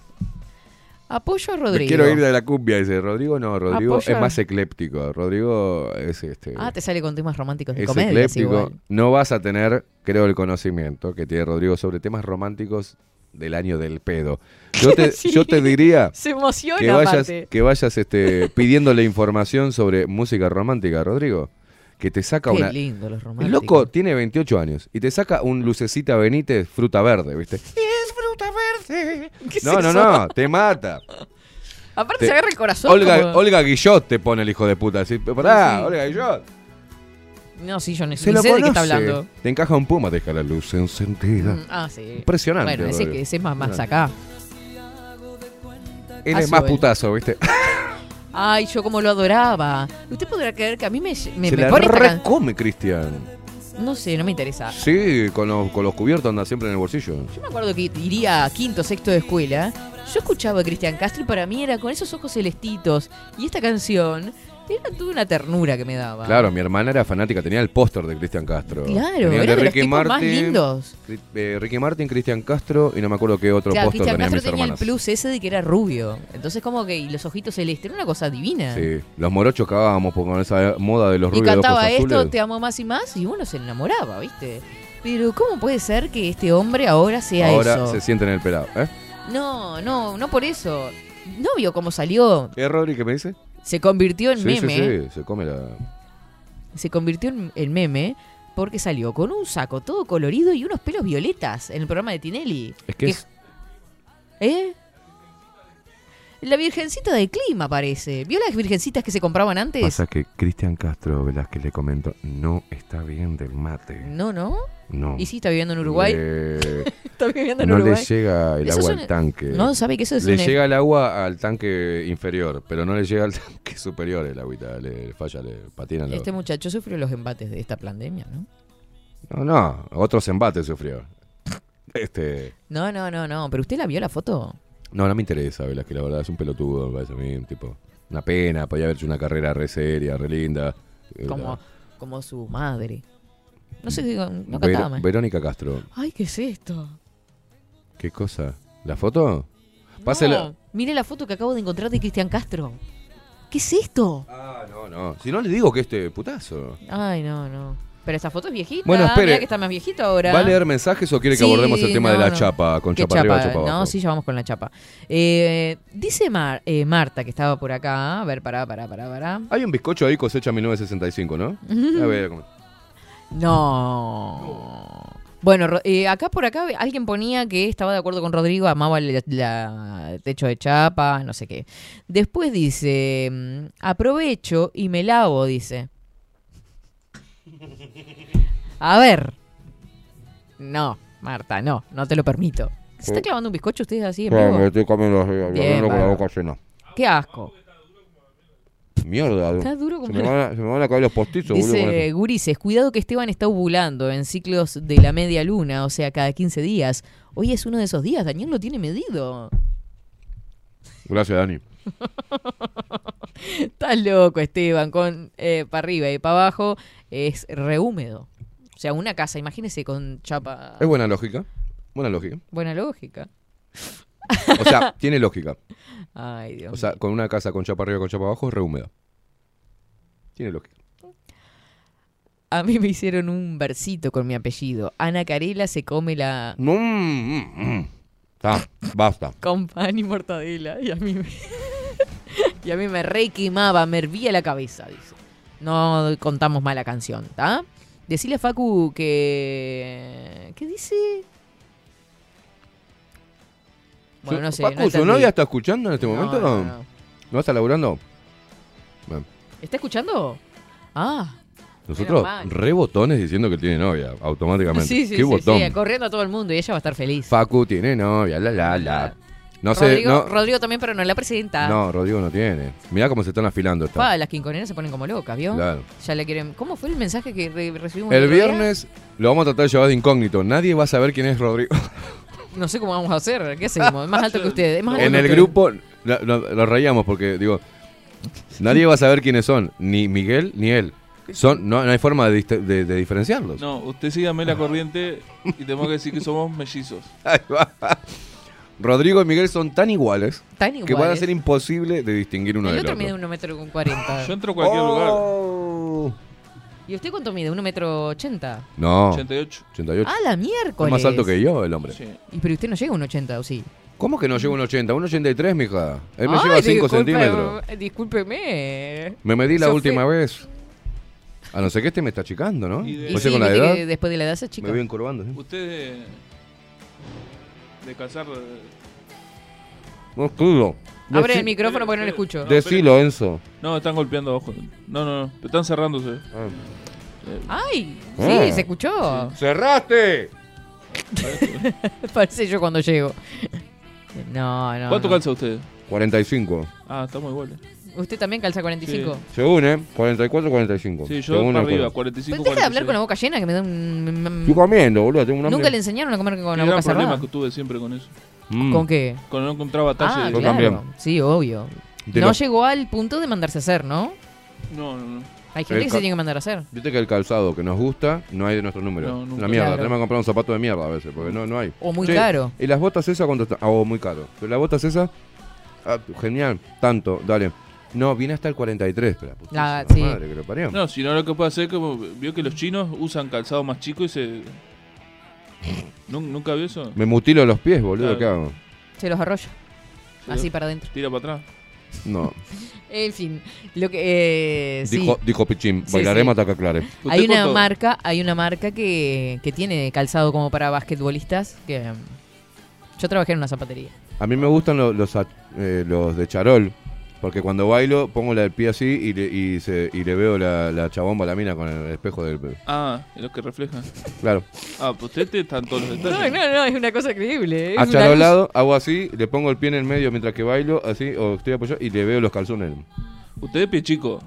Apoyo a Me Rodrigo. quiero ir de la cumbia, dice Rodrigo. No, Rodrigo Apoyo es más ecléptico. Rodrigo es este. Ah, te sale con temas románticos de es comedia. ecléptico. igual. No vas a tener, creo, el conocimiento que tiene Rodrigo sobre temas románticos del año del pedo. Yo te, Sí. yo te diría Se emociona, que vayas, aparte. que vayas este, pidiéndole información sobre música romántica, Rodrigo. Que te saca Qué una. lindo los El románticos. loco tiene 28 años y te saca un lucecita Benítez fruta verde, ¿viste? Es fruta verde. ¿Qué es No, no, eso? no, te mata. Aparte Te- se agarra el corazón. Olga, como- Olga Guillot te pone el hijo de puta. Así, pará, Sí. Olga Guillot. No, sí, yo lo sé de qué está hablando. Te encaja un puma, deja la luz encendida. Mm, ah, sí. Impresionante, Bueno, ese, que ese es más, más acá. Él Ah, es más putazo, ¿viste? Ay, yo como lo adoraba. Usted podrá creer que a mí me, me, Se me la pone esta recome, Cristian. No sé, no me interesa. Sí, con los, con los cubiertos anda siempre en el bolsillo. Yo me acuerdo que iría a quinto, sexto de escuela. Yo escuchaba a Cristian Castro y para mí era con esos ojos celestitos. Y esta canción era toda una ternura que me daba. Claro, mi hermana era fanática, tenía el póster de Cristian Castro. Claro, Tenía de los tipos más lindos. Eh, Ricky Martin, Cristian Castro y no me acuerdo qué otro Claro, póster tenían Castro mis tenía el plus ese de que era rubio. Entonces como que y los ojitos celestes, era una cosa divina. Sí, los morochos cagábamos con esa moda de los y rubios de ojos cantaba esto, azules. te amo más y más, y uno se enamoraba, ¿viste? Pero ¿cómo puede ser que este hombre ahora sea Ahora eso? se siente en el pelado. ¿eh? No, no, no por eso. ¿No vio cómo salió? ¿Qué, Rodri, qué me dice? Se convirtió en sí, meme. sí, sí, se come la... Se convirtió en, en meme porque salió con un saco todo colorido y unos pelos violetas en el programa de Tinelli. Es que es... ¿Eh? La virgencita del clima parece. ¿Vio las virgencitas que se compraban antes? Pasa que Cristian Castro, Velázquez le comento, no está bien del mate. No, no. No. ¿Y si está viviendo en Uruguay? Le- está viviendo en no Uruguay. le llega el Eso agua un- al tanque. No, sabe que eso es Le un- llega el agua al tanque inferior, pero no le llega al tanque superior el agüita. Le falla, le patina. Este muchacho sufrió los embates de esta pandemia, ¿no? No, no, otros embates sufrió. Este... No, no, no, no. ¿Pero usted la vio la foto? No, no me interesa, Velázquez, la verdad, es un pelotudo, me parece a mí, un tipo... Una pena, podía haber hecho una carrera re seria, re linda. Como, la- como su madre. No sé, digo, no Ver- cantaba. Verónica Castro. Ay, ¿qué es esto? ¿Qué cosa? ¿La foto? No, Pásela. mire la foto que acabo de encontrar de Cristian Castro. ¿Qué es esto? Ah, no, no. Si no le digo que este putazo. Ay, no, no. Pero esa foto es viejita. Bueno, espere. Mirá que está más viejito ahora. ¿Va a leer mensajes o quiere que Sí, abordemos el tema de la no. chapa? Con ¿Qué chapa, arriba, chapa abajo. No, sí, ya vamos con la chapa. Eh, dice Mar- eh, Marta, que estaba por acá. A ver, pará, pará, pará, pará. Hay un bizcocho ahí cosecha 1965, ¿no? A ver. No. Bueno, eh, acá por acá alguien ponía que estaba de acuerdo con Rodrigo, amaba la- el techo de chapa, no sé qué. Después dice, mm, aprovecho y me lavo, dice. A ver. No, Marta, no, no te lo permito. ¿Se está clavando un bizcocho ustedes así en vivo? me estoy comiendo así, Bien, con la bárbaro. boca llena. Qué asco. Mierda. Está duro como se, me van a, se me van a caer los postizos, boludo. con Dice eso. Gurises, cuidado que Esteban está ovulando en ciclos de la media luna, o sea, cada 15 días. Hoy es uno de esos días, Daniel lo tiene medido. Gracias, Dani. Estás loco, Esteban, con para arriba y para abajo es rehúmedo. O sea, una casa, imagínese con chapa. Es buena lógica. Buena lógica. Buena lógica. O sea, tiene lógica. Ay, Dios. O sea, con una casa con chapa arriba con chapa abajo es re húmeda. Tiene lógica. A mí me hicieron un versito con mi apellido. Ana Carela se come la No, mm, mm. Está, basta. con pan y mortadela. Y a mí me, y a mí me re quemaba, me hervía la cabeza, dice. No contamos mala canción, ¿está? Decile a Facu que... ¿Qué dice? Bueno, no sé. Facu, no ¿su novia está escuchando en este No, momento? no, No, no. ¿No está laburando? Bueno, ¿Está escuchando? Ah. Nosotros mal. re botones diciendo que tiene novia, automáticamente. Sí, sí, ¿Qué sí, botón? sí, corriendo a todo el mundo y ella va a estar feliz. Facu tiene novia, la la la. No sé, Rodrigo, no, Rodrigo también, pero no la presenta. no, Rodrigo no tiene. Mirá cómo se están afilando esta. Pa, las quinconeras se ponen como locas, ¿vio? Claro. Ya le quieren... ¿Cómo fue el mensaje que re- recibimos El día? viernes lo vamos a tratar de llevar de incógnito. Nadie va a saber quién es Rodrigo. No sé cómo vamos a hacer. ¿Qué hacemos? Es más alto que ustedes. Es alto En que el grupo lo, lo- lo reíamos porque, digo, nadie va a saber quiénes son. Ni Miguel ni él. Son, no, no hay forma de, de- de diferenciarlos. No, usted sígame la corriente y tenemos que decir que somos mellizos. Ahí va. Rodrigo y Miguel son tan iguales, Tan que van a ser imposible de distinguir uno El del otro otro. mide 1 metro con 40. Yo entro a cualquier lugar. ¿Y usted cuánto mide? ¿1 metro 80? No. 88. 88. Ah, la es miércoles. más alto que yo, el hombre. Sí. Y pero usted no llega a un 80, ¿o sí? ¿Cómo que no llega a un 80? Un 83, mija. Él me Ay, lleva 5 disculpe- centímetros. Discúlpeme. Me medí la última vez. A no ser que este me está achicando, ¿no? Y de- Y sí, con la edad que después de la edad se chica. me voy encorvando. ¿sí? Usted de, de calzar... eh, No escudo. Abre Decí- el micrófono porque no le escucho. Decilo, Enzo. No, están golpeando abajo. No, no, no. Están cerrándose. ¡Ay! Sí, Ah. se escuchó. ¡Cerraste! Parece yo cuando llego. No, no. ¿Cuánto no. calza usted? 45. Ah, estamos iguales. ¿Usted también calza 45? Según, ¿eh? 44, 45. Sí, yo Según para arriba, juego. 45, Pero deja de hablar 46. con la boca llena que me da un... Estoy comiendo, boludo. Tengo un hambre. Nunca le enseñaron a comer con la boca cerrada. problema que tuve siempre con eso. Mm. ¿Con qué? Cuando no encontraba talle. Ah, claro. también. Sí, obvio. De no los- llegó al punto de mandarse a hacer, ¿no? No, no, no. Hay gente El que ca- se tiene que mandar a hacer. Viste que el calzado que nos gusta no hay de nuestro número. No, la mierda, Claro. tenemos que comprar un zapato de mierda a veces, porque no, no hay. O muy Che, caro. ¿Y las botas esas cuánto están? Ah, o muy caro. Pero las botas esas, ah, genial, tanto, dale. No, viene hasta el 43, pero la Ah, sí. madre que lo parió. No, si no lo que puede hacer es como vio que los chinos usan calzado más chico y se. ¿Nun- ¿Nunca vio eso? Me mutilo los pies, boludo, Claro. ¿qué hago? Se los arrolla. Sí. Así para adentro. Tira para atrás. No, En fin, lo que eh, sí. dijo, dijo Pichín, Sí, bailaremos sí. hasta que aclare. Hay ¿Usted una cuánto- marca, hay una marca que, que tiene calzado como para basquetbolistas que mm, yo trabajé en una zapatería. A mí me gustan lo- los, a- eh, los de charol, porque cuando bailo pongo la del pie así y le, y se, y le veo la, la chabomba a la mina con el espejo del... Ah, es lo que refleja. Claro. Ah, pues usted te están todos los No, detalles. no, no, es una cosa increíble. es una Acharolado, hago así, le pongo el pie en el medio mientras que bailo, así, o estoy apoyado, y le veo los calzones. Usted es pie chico.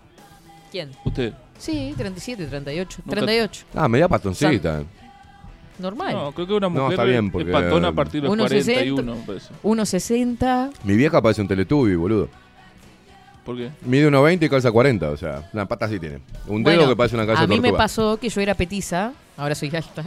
¿Quién? Usted. Sí, 37, 38. Nunca- 38. Ah, media patoncita. Normal. No, creo que una No, mujer está bien, porque- es patona a partir de los 1,60. 41, me parece. 1,60. Mi vieja parece un teletubi, boludo. ¿Por qué? Mide 1,20 y calza 40, o sea, una pata así tiene. Un dedo Bueno, que parece una calza A mí me pasó que yo era petiza, ahora soy alta.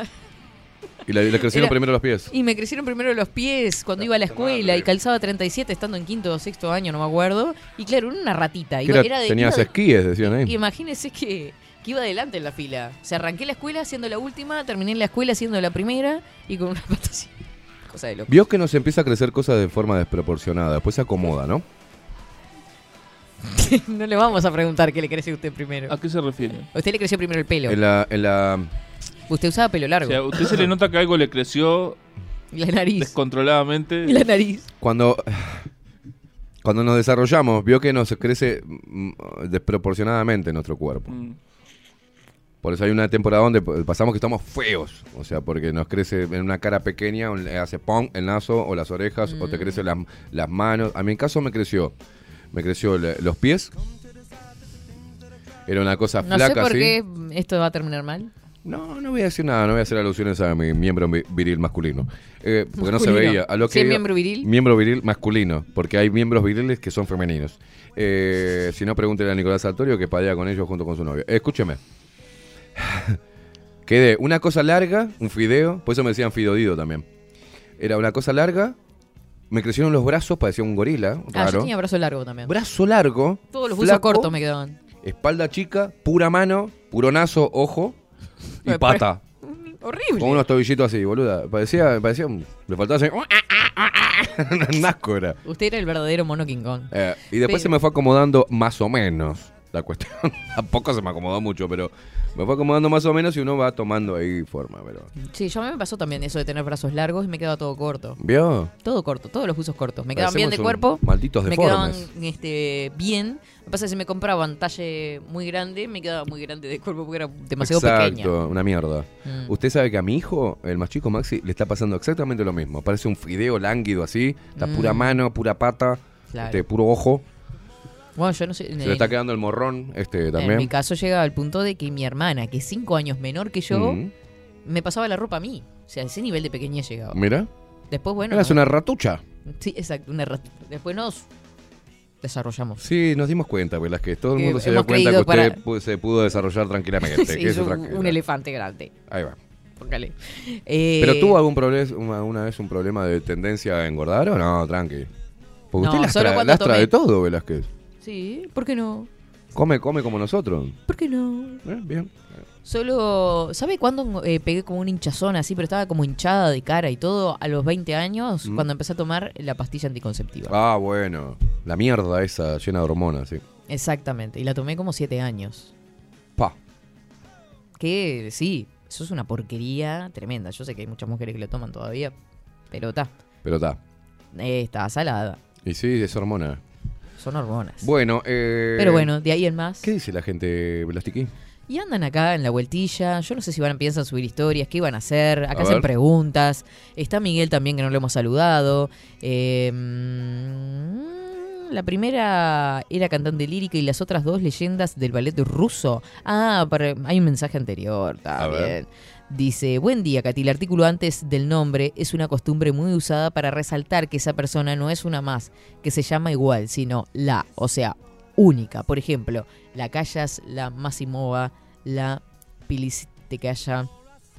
Y le, le crecieron Era- primero los pies. Y me crecieron primero los pies cuando iba a la escuela y calzaba 37 estando en quinto o sexto año, no me acuerdo. Y claro, era una ratita. Que Iba- era- era de- tenías iba de- esquíes, decían ahí. Y imagínese que que iba adelante en la fila. O sea, arranqué la escuela siendo la última, terminé la escuela siendo la primera y con una pata así. Cosa de loco. Vio que nos empieza a crecer cosas de forma desproporcionada, después se acomoda, ¿no? no le vamos a preguntar qué le creció a usted primero. ¿A qué se refiere? A usted le creció primero el pelo. En la, en la Usted usaba pelo O largo. sea, a usted se le nota que algo le creció la nariz. descontroladamente. Y la nariz. Cuando, cuando nos desarrollamos, vio que nos crece mm, desproporcionadamente nuestro cuerpo. Mm. Por eso hay una temporada donde pasamos que estamos feos. O sea, porque nos crece en una cara pequeña, o le hace pong el naso o las orejas, o Mm. te crecen las, las manos. A mí en caso me creció. Me creció los pies. Era una cosa No sé flaca por así. qué esto va a terminar mal. No, no voy a decir nada, no voy a hacer alusiones a mi miembro vi- viril masculino. Eh, porque no se Masculino. veía. A lo ¿Sí que es miembro viril? Miembro viril masculino, porque hay miembros viriles que son femeninos. Eh, si no, pregúntele a Nicolás Sartorio que padea con ellos junto con su novia. Eh, escúcheme. Quedé una cosa larga, un fideo, por eso me decían fidodido también. Era una cosa larga, me crecieron los brazos, parecía un gorila, Ah, yo raro. tenía brazo largo también. Brazo largo, Todos los buzos flaco, cortos me quedaban. espalda chica, pura mano, puro naso, ojo y pata. Horrible. Con unos tobillitos así, boluda. Parecía, parecía, le faltaba así. un asco era. Usted era el verdadero mono King Kong. Eh, y después Pero- se me fue acomodando más o menos la cuestión. Tampoco se me acomodó mucho, pero me fue acomodando más o menos y uno va tomando ahí forma. Pero... Sí, yo a mí me pasó también eso de tener brazos largos y me quedaba todo corto. ¿Vio? Todo corto, todos los buzos cortos. Me quedaban bien de cuerpo. malditos me deformes. quedaban este, bien. Lo que pasa es que si me compraban talle muy grande, me quedaba muy grande de cuerpo porque era demasiado Exacto, pequeña. una mierda. Mm. Usted sabe que a mi hijo, el más chico Maxi, le está pasando exactamente lo mismo. Parece un fideo lánguido así, la pura Mm. mano, pura pata, Claro. este, puro ojo. Bueno, yo no sé. Se en- le está quedando el morrón este En también. mi caso llegaba al punto de que mi hermana, que es cinco años menor que yo, Mm. me pasaba la ropa a mí. O sea, ese nivel de pequeñez llegaba. Mira. Después, bueno. Eras no- una ratucha. Sí, exacto, una rat- Después nos desarrollamos. Sí, nos dimos cuenta, ¿verdad? Que todo el Que mundo se dio cuenta que usted para- se pudo desarrollar tranquilamente. Sí, que un, elefante grande. Ahí va. Póngale. Eh, ¿Pero tuvo algún problema una, vez un problema de tendencia a engordar o no? Tranqui. Porque No, usted solo lastra, cuando lastra tomé. de todo, Velázquez. Sí, ¿por qué no? Come, come como nosotros. ¿Por qué no? Eh, bien. Solo, ¿sabe cuándo eh, pegué como un hinchazón así, pero estaba como hinchada de cara y todo? A los 20 años, Mm. cuando empecé a tomar la pastilla anticonceptiva. Ah, bueno. La mierda esa llena de hormonas, sí. Exactamente, y la tomé como 7 años. Pa. Que sí, eso es una porquería tremenda. Yo sé que hay muchas mujeres que lo toman todavía, pero está, Pero está. está salada. Y sí, es hormona. Son hormonas. Bueno, eh. Pero bueno, de ahí en más. ¿Qué dice la gente, Velastiqui? Y andan acá en la vueltilla. Yo no sé si van a piensan subir historias, qué iban a hacer. Acá A hacen ver. preguntas. Está Miguel también, que no lo hemos saludado. Eh, mm, la primera era cantante lírica y las otras dos leyendas del ballet ruso. Ah, para- hay un mensaje anterior. A ver. Dice, buen día, Katy. El artículo antes del nombre es una costumbre muy usada para resaltar que esa persona no es una más, que se llama igual, sino la, o sea, única. Por ejemplo, la Callas, la Massimova, la Pilistekaya.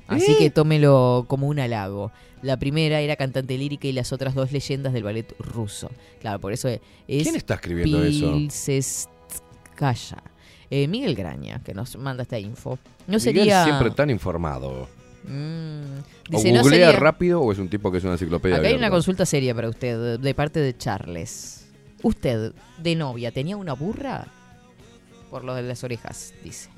Así ¿Eh? que tómelo como un halago. La primera era cantante lírica y las otras dos leyendas del ballet ruso. Claro, por eso es. ¿Quién está escribiendo eso? Pilseskaya. Eh, Miguel Graña, que nos manda esta info. No Miguel sería. siempre tan informado. Mm, ¿O no googlea sería- rápido o es un tipo que es una enciclopedia Acá hay una consulta seria para usted, de parte de Charles. ¿Usted, de novia, tenía una burra? Por lo de las orejas, dice.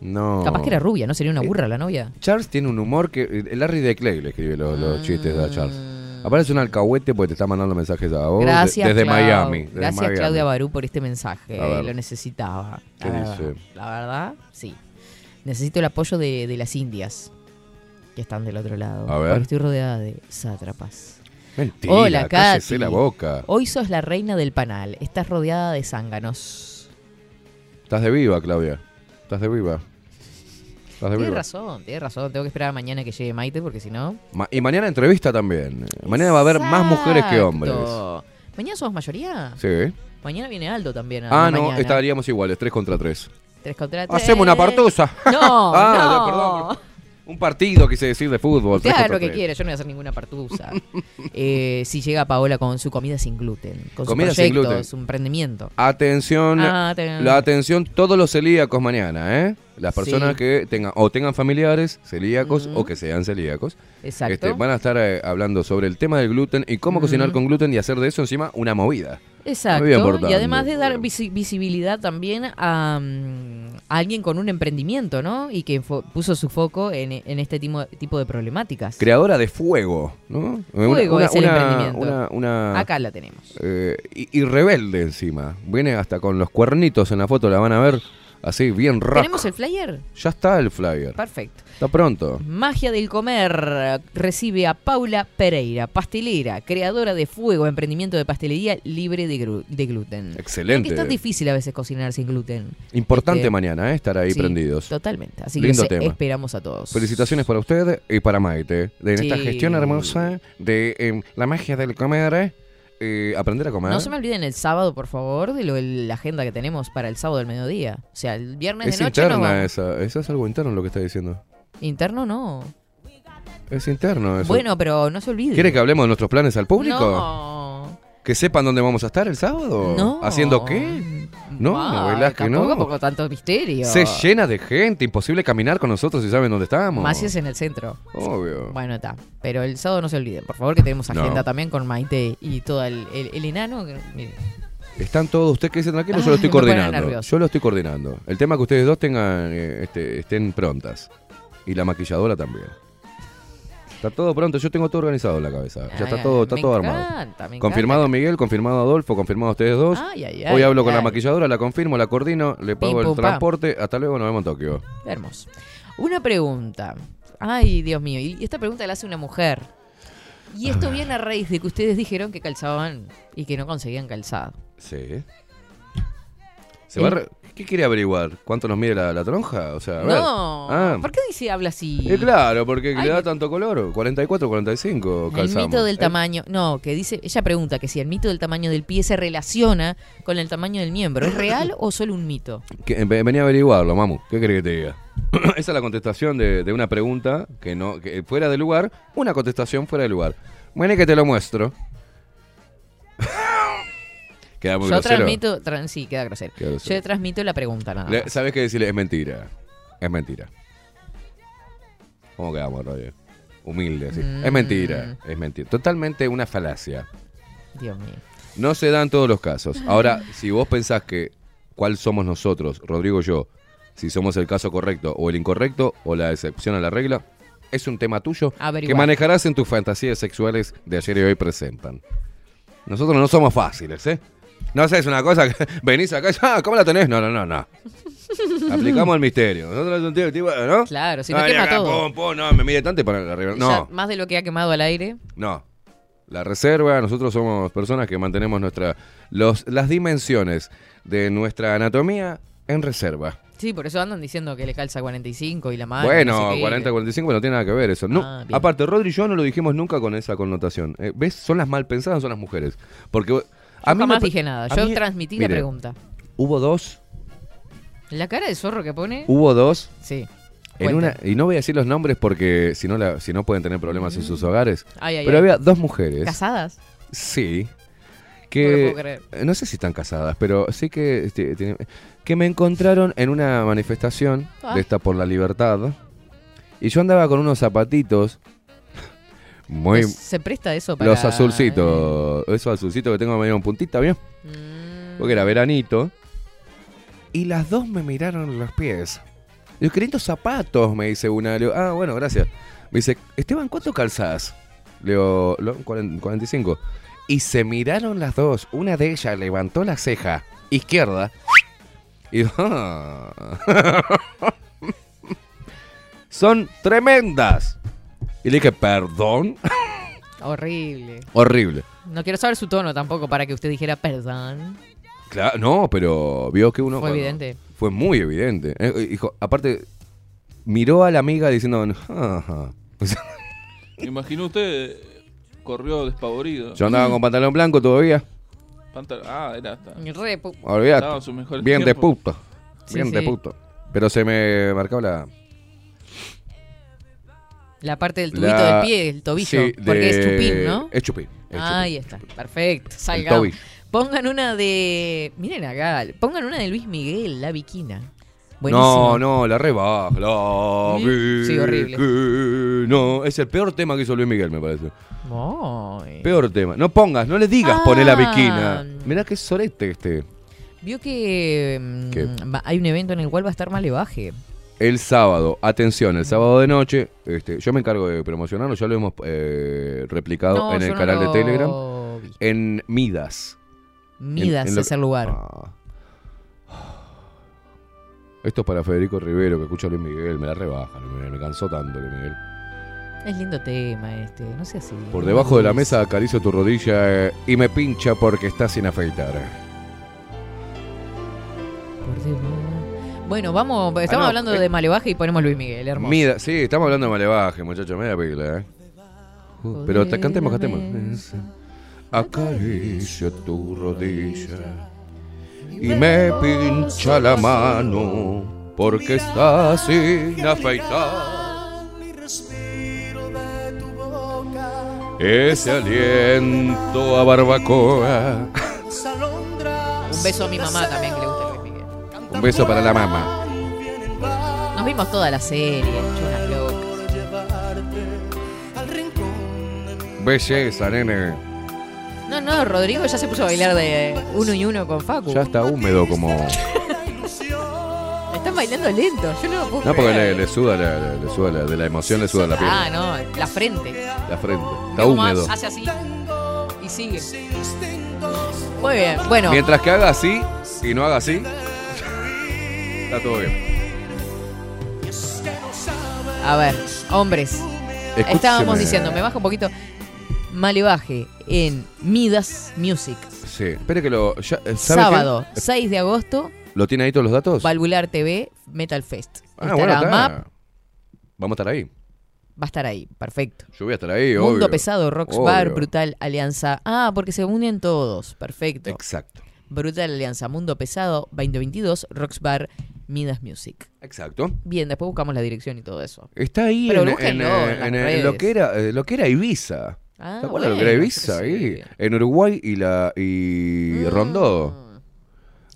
No. Capaz que era rubia, ¿no? Sería una Eh, burra la novia. Charles tiene un humor que. El Larry de Clay le escribe los, Mm. los chistes a Charles. Aparece un alcahuete porque te está mandando mensajes a vos. Gracias, desde Clau- Miami. desde Gracias, Miami. Claudia Barú, por este mensaje. Lo necesitaba. ¿Qué la verdad. dice? La verdad, sí. Necesito el apoyo de, de las indias que están del otro lado. A ver. Porque estoy rodeada de sátrapas. Mentira, Hola, Katy. la boca. Hoy sos la reina del panal. Estás rodeada de zánganos. Estás de viva, Claudia. Estás de viva. Tienes razón, tienes razón. Tengo que esperar a mañana que llegue Maite porque si no. Ma- y mañana entrevista también. Mañana va a haber más mujeres que hombres. ¿Mañana somos mayoría? Sí. Mañana viene Aldo también. a Ah, no, mañana. estaríamos iguales, tres contra tres. Tres contra tres. Hacemos una partusa. No, Ah, no. perdón. Un partido, quise decir, de fútbol. Usted haga lo que quiera, yo no voy a hacer ninguna partusa. Eh, si llega Paola con su comida sin gluten, con Comida su sin proyecto, gluten. su emprendimiento. Atención, Ah, te- la atención todos los celíacos mañana, ¿eh? Las personas Sí. que tengan o tengan familiares celíacos o que sean celíacos. Exacto. Este, van a estar eh, hablando sobre el tema del gluten y cómo cocinar con gluten y hacer de eso encima una movida. Exacto. Y además de dar visi- visibilidad también a, mm, a alguien con un emprendimiento, ¿no? Y que puso su foco en, en este tipo, tipo de problemáticas. Creadora de fuego, ¿no? Fuego es el emprendimiento. una- una- Acá la tenemos. eh, y, y rebelde encima. Viene hasta con los cuernitos en la foto, la van a ver así, bien rock. ¿Tenemos el flyer? Ya está el flyer. Perfecto. Está pronto. Magia del Comer recibe a Paula Pereira, pastelera, creadora de Fuego, emprendimiento de pastelería libre de, de gluten. Excelente. Es que es difícil a veces cocinar sin gluten. Importante Este, mañana, ¿eh? estar ahí sí, prendidos. Totalmente. Así Lindo que tema. esperamos a todos. Felicitaciones para usted y para Maite. De esta gestión hermosa de em, la magia del comer. ¿eh? Eh, aprender a comer. No se me olviden el sábado, por favor, de lo, la agenda que tenemos para el sábado del mediodía. O sea, el viernes es de noche no interna vamos. esa. Eso es algo interno lo que está diciendo. Interno no. Es interno eso. Bueno, pero no se olvide. ¿Quiere que hablemos de nuestros planes al público? No. ¿Que sepan dónde vamos a estar el sábado? No. ¿Haciendo qué? No, Ay, ¿verdad que tampoco no? por tanto misterio. Se llena de gente, imposible caminar con nosotros si saben dónde estamos. Más si es en el centro. Obvio. Bueno, está. Pero el sábado no se olviden, por favor, que tenemos No. agenda también con Maite y todo el, el- el enano. que- mire. Están todos, usted que dice tranquilo, yo lo estoy me pone coordinando. Yo lo estoy coordinando. El tema es que ustedes dos tengan, eh, este, estén prontas. Y la maquilladora también. Está todo pronto, yo tengo todo organizado en la cabeza. Ya está Ay, todo, está me todo armado. me Confirmado Miguel, confirmado Adolfo, confirmado ustedes dos. Ay, Hoy hablo con la maquilladora, la confirmo, la coordino, le pago el pam. transporte. Hasta luego, nos vemos en Tokio. Hermoso. Una pregunta. Ay, Dios mío. Y esta pregunta la hace una mujer. Y esto viene a raíz de que ustedes dijeron que calzaban y que no conseguían calzado. Sí. ¿Se va a re- ¿Qué quiere averiguar? ¿Cuánto nos mide la, la tronja? O sea, a ver. No. Ah. ¿Por qué dice habla así? Eh, claro, porque Ay, le da tanto color. 44, 45 El calzamos. mito del Eh, tamaño. No, que dice. Ella pregunta que si el mito del tamaño del pie se relaciona con el tamaño del miembro. ¿Es real o solo un mito? que- ve- venía a averiguarlo, mamu. ¿Qué crees que te diga? Esa es la contestación de, de una pregunta que no que fuera de lugar. Una contestación fuera de lugar. Bueno, que te lo muestro. Queda muy Yo grosero. transmito. tran- sí, queda grosero. Queda grosero. Yo transmito la pregunta nada Le- más. ¿Sabes qué decirle? Es mentira. Es mentira. ¿Cómo quedamos, Roger? Humilde, así. Es Mm. mentira. Es mentira. Totalmente una falacia. Dios mío. No se dan todos los casos. Ahora, si vos pensás que cuál somos nosotros, Rodrigo y yo, si somos el caso correcto o el incorrecto o la excepción a la regla, es un tema tuyo que Averiguar. manejarás en tus fantasías sexuales de ayer y hoy presentan. Nosotros no somos fáciles, ¿eh? No sé, es una cosa que venís acá y ah, ¿cómo la tenés? No, no, no, no. Aplicamos el misterio. Nosotros un tipo, ¿no? Claro, si no quema acá, todo. pum, pum, no, me mide tanto y poner arriba. Ya No, más de lo que ha quemado al aire. no. La reserva, nosotros somos personas que mantenemos nuestra los, las dimensiones de nuestra anatomía en reserva. Sí, por eso andan diciendo que le calza 45 y la mano. bueno, no sé qué. 40, 45 no tiene nada que ver eso. No, Ah, aparte, Rodri y yo no lo dijimos nunca con esa connotación. Eh, ¿Ves? Son las mal pensadas, son las mujeres. Porque a mí me jamás pa- dije nada. Yo mí- transmití mire, la pregunta. Hubo dos, La cara de zorro que pone. hubo dos. Sí. En una, y no voy a decir los nombres porque si no, la, si no pueden tener problemas en sus hogares. Ay, ay, pero ay. había dos mujeres. ¿Casadas? Sí. No Que lo puedo creer. eh, no sé si están casadas, pero sí que este, que me encontraron en una manifestación Ah. de esta por la libertad y yo andaba con unos zapatitos muy Pues se presta eso para. los azulcitos, esos azulcitos que tengo medio en puntita, ¿bien? Mm. Porque era veranito y las dos me miraron los pies. Yo qué lindos zapatos, me dice una. Le digo, ah, bueno, gracias. Me dice, Esteban, ¿cuánto calzás? Le digo, "Lo- cuaren- 45. Y se miraron las dos. Una de ellas levantó la ceja izquierda. Y dijo, "Ah". Son tremendas. Y le dije, perdón. Horrible. Horrible. No quiero saber su tono tampoco para que usted dijera perdón. Claro, no, pero vio que uno. Fue cuando- evidente. Fue muy evidente. Eh, hijo, aparte, miró a la amiga diciendo. "Ajá". O sea, Imagino usted eh, corrió despavorido. Yo andaba con pantalón blanco todavía. Pantal- ah, era hasta. Re Olvídate. Bien de tiempos. puto. Sí, Bien de sí. puto. Pero se me marcó la. La parte del tubito La- del pie, el tobillo. Sí, porque de- es chupín, ¿no? Es chupín. es Ahí chupín. está, perfecto. Tobillo. Pongan una de. Miren acá, pongan una de Luis Miguel, La Viquina. Buenísimo. No, no, la rebaja. La Sí, horrible. No, es el peor tema que hizo Luis Miguel, me parece. Ay. Peor tema. No pongas, no le digas Ah. poner la viquina. Mirá qué sorete este. Vio que mm, hay un evento en el cual va a estar Malevaje. El sábado, atención, el sábado de noche, este, yo me encargo de promocionarlo, ya lo hemos eh, replicado No, en el no canal lo de Telegram. En Midas. Midas En- es el lugar. Ah. Esto es para Federico Rivero, que escucha a Luis Miguel, me la rebaja, Luis Miguel, me cansó tanto Luis Miguel. Es lindo tema este, no sé así. Por debajo de la mesa acaricio tu rodilla eh, y me pincha porque está sin afeitar. Por debajo. Bueno, vamos, estamos Ah, no, hablando eh. de Malevaje y ponemos Luis Miguel, hermoso. Mida, sí, estamos hablando de malevaje, muchachos, media pila, ¿eh? Uh, Pero te cantemos, cantemos. Acaricio tu rodilla y me pincha la mano porque está sin afeitar. Ese aliento a barbacoa. Un beso a mi mamá también que le gusta. Un beso para la mamá. Nos vimos toda la serie, chunas locas. Belleza, nene. No, no, Rodrigo ya se puso a bailar de uno y uno con Facu. Ya está húmedo como. Están bailando lento, yo no lo puedo No, porque creer. le, le suda, la, le, le suda la- de la emoción, le suda la piel. Ah, no, la frente. La frente. Está cómo húmedo. Hace así y sigue. Muy bien, bueno. Mientras que haga así y no haga así, está todo bien. A ver, hombres. Escúcheme. Estábamos diciendo, me baja un poquito. Malevaje en Midas Music. Sí, espere que lo. ya, eh, ¿sabe Sábado, qué? 6 de agosto, ¿Lo tiene ahí todos los datos? Valvular TV, Metal Fest. ah, Estará bueno, está. MAP, Vamos a estar ahí. va a estar ahí, perfecto. Yo voy a estar ahí, Mundo obvio. Pesado, Rocks Bar. Brutal Alianza. Ah, porque se unen todos, perfecto. Exacto. Brutal Alianza, Mundo Pesado 2022, Rocks Bar, Midas Music. Exacto. Bien, después buscamos la dirección y todo eso. Está ahí Pero en, eh, en las en, eh, lo que era eh, lo que era Ibiza. Ah, ¿Te acuerdas lo que bueno, era Ibiza ahí? En Uruguay y la y Mm. Rondó.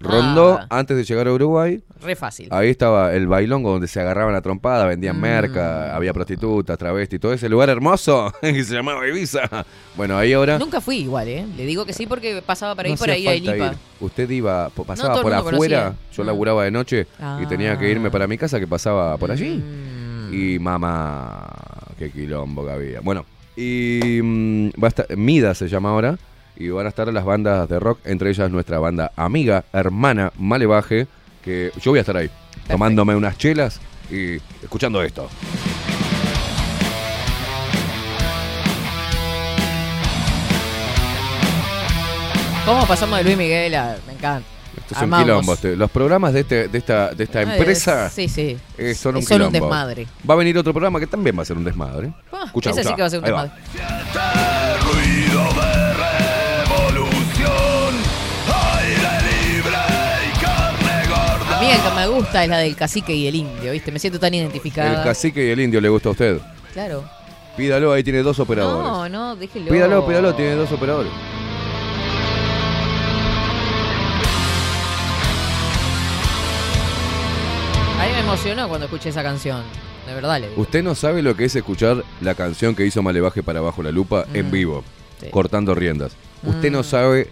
Rondó, Ah. antes de llegar a Uruguay, Re fácil. ahí estaba el bailongo donde se agarraban a trompada, vendían Mm. merca, había prostitutas, travestis, todo ese lugar hermoso que se llamaba Ibiza. Bueno, ahí ahora Nunca fui igual, ¿eh? Le digo que sí porque pasaba por ahí, no por ahí a ir. Usted iba, pasaba por afuera, conocía. yo Mm. laburaba de noche y Ah. tenía que irme para mi casa que pasaba por allí. Mm. Y mamá, qué quilombo que había. Bueno, y mm, va a estar, Mida se llama ahora, y van a estar las bandas de rock, entre ellas nuestra banda amiga, hermana, Malevaje, que yo voy a estar ahí, tomándome unas chelas y escuchando esto. ¿Cómo pasamos de Luis Miguel a.? Me encanta. Esto es Amamos. un quilombo. este. Los programas de, este, de, esta, de esta empresa es- sí, sí. eh, son un desmadre. Va a venir otro programa que también va a ser un desmadre. Ah, Escucha, ese sí que va a ser un Ahí desmadre. Mí el que me gusta es la del cacique y el indio, ¿viste? Me siento tan El identificada. cacique y el indio le gusta a usted. Claro. Pídalo, ahí tiene dos operadores. No, no, déjelo. Pídalo, pídalo, tiene dos operadores. A mí me emocionó cuando escuché esa canción. De verdad le digo. Usted no sabe lo que es escuchar la canción que hizo Malevaje para Bajo la Lupa en Mm, vivo, sí. cortando riendas. Usted Mm. no sabe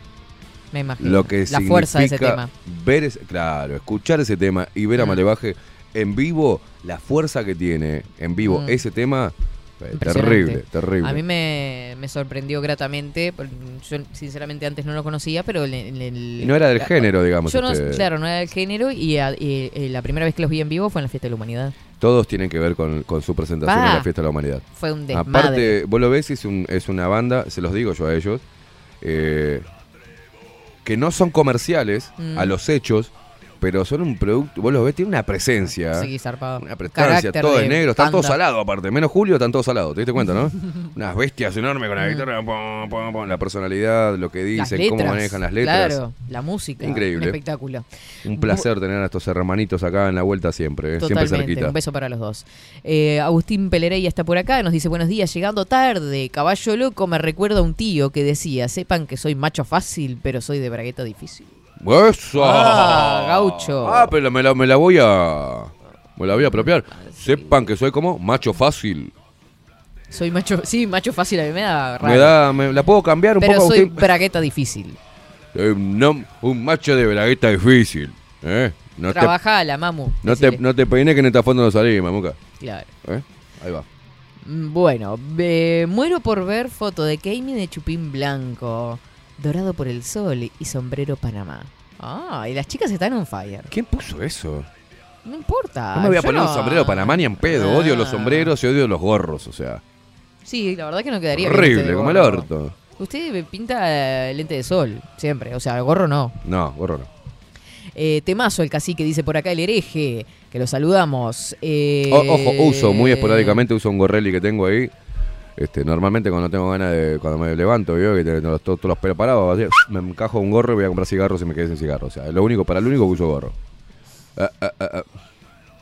Me imagino. lo que La fuerza de ese tema. ver ese- claro, escuchar ese tema y ver a Mm. Malevaje en vivo, la fuerza que tiene en vivo Mm. ese tema, eh, terrible, terrible. A mí me, me sorprendió gratamente. Yo, sinceramente, antes no lo conocía, pero en el. Y no era del género, digamos, Yo no, este- claro, no era del género. Y, a- y, eh, la primera vez que los vi en vivo fue en la Fiesta de la Humanidad. Todos tienen que ver con, con su presentación en Pa. la Fiesta de la Humanidad. Fue un desmadre. Aparte, vos lo ves, es, un- es una banda, se los digo yo a ellos, eh, que no son comerciales Mm. a los hechos, pero son un producto, vos los ves, tiene una presencia. Sí, zarpado. Una Carácter todo de es negro, están todos salados aparte. Menos Julio, están todos salados, ¿te diste cuenta, no? Unas bestias enormes con la guitarra, la personalidad, lo que dicen, cómo manejan las letras. Claro, la música. Increíble. Un espectáculo. Un placer tener a estos hermanitos acá en la vuelta siempre, eh, siempre Totalmente, cerquita. un beso para los dos. Eh, Agustín Pelereya está por acá, nos dice buenos días, llegando tarde. Caballo loco me recuerda a un tío que decía, sepan que soy macho fácil, pero soy de bragueta difícil. ¡Eso! Ah, gaucho. Ah, pero me la, me la voy a. Me la voy a apropiar. Sepan que soy como macho fácil. Soy macho, sí, macho fácil, a mí me da raro. Me da, me, la puedo cambiar un pero poco. soy Usted- bragueta difícil. Eh, no, un macho de bragueta difícil. ¿eh? No te, Trabaja la mamu. no, te, no te peines que en esta fondo no salí, mamuca. Claro. ¿Eh? Ahí va. Mm, Bueno, eh, muero por ver foto de Kami de Chupín Blanco, dorado por el sol y sombrero Panamá. Ah, y las chicas están on fire. ¿Quién puso eso? No importa. No me voy a poner un sombrero panamá ni en pedo. Odio los Ah. sombreros y odio los gorros, o sea. Sí, la verdad que no quedaría Horrible, este como el orto. Usted pinta eh, lente de sol, siempre. O sea, gorro no. No, gorro no. Eh, temazo el cacique, dice por acá el hereje, que lo saludamos. Eh, O- ojo, uso muy esporádicamente, uso un gorreli que tengo ahí. Este, normalmente cuando tengo ganas de, cuando me levanto, veo que tengo los- todos, los pelos parados, así, me encajo un gorro y voy a comprar cigarros y me quedé sin cigarros. O sea, es lo único, para lo único que uso gorro. Ah, ah, ah.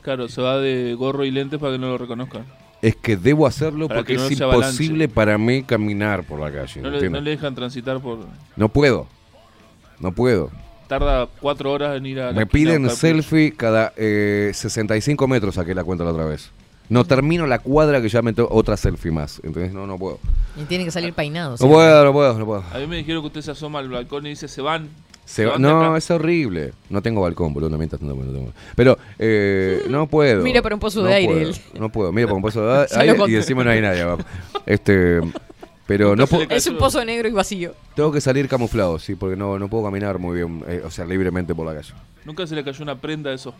Claro, se va de gorro y lentes para que no lo reconozcan. Es que debo hacerlo Para porque no es imposible para mí caminar por la calle. No le, ¿entiendes? no le dejan transitar por... No puedo. No puedo. Tarda cuatro horas en ir a... Me piden selfie cada eh, 65 metros, saqué la cuenta la otra vez. No termino la cuadra que ya meto otra selfie más. Entonces no, no puedo. Y tiene que salir peinado. No puedo, no puedo, no puedo. A mí me dijeron que usted se asoma al balcón y dice, se van. Se va- van de no, acá". es horrible. No tengo balcón, boludo. No mientas tanto, no tengo. Pero eh, no puedo. Mira para un pozo No de aire, puedo, él. No puedo. Mira para un pozo de aire y encima no hay nadie abajo. Este, pero no puedo. Es un pozo negro y vacío. Tengo que salir camuflado, sí, porque no, no puedo caminar muy bien, eh, o sea, libremente por la calle. Nunca se le cayó una prenda a esos,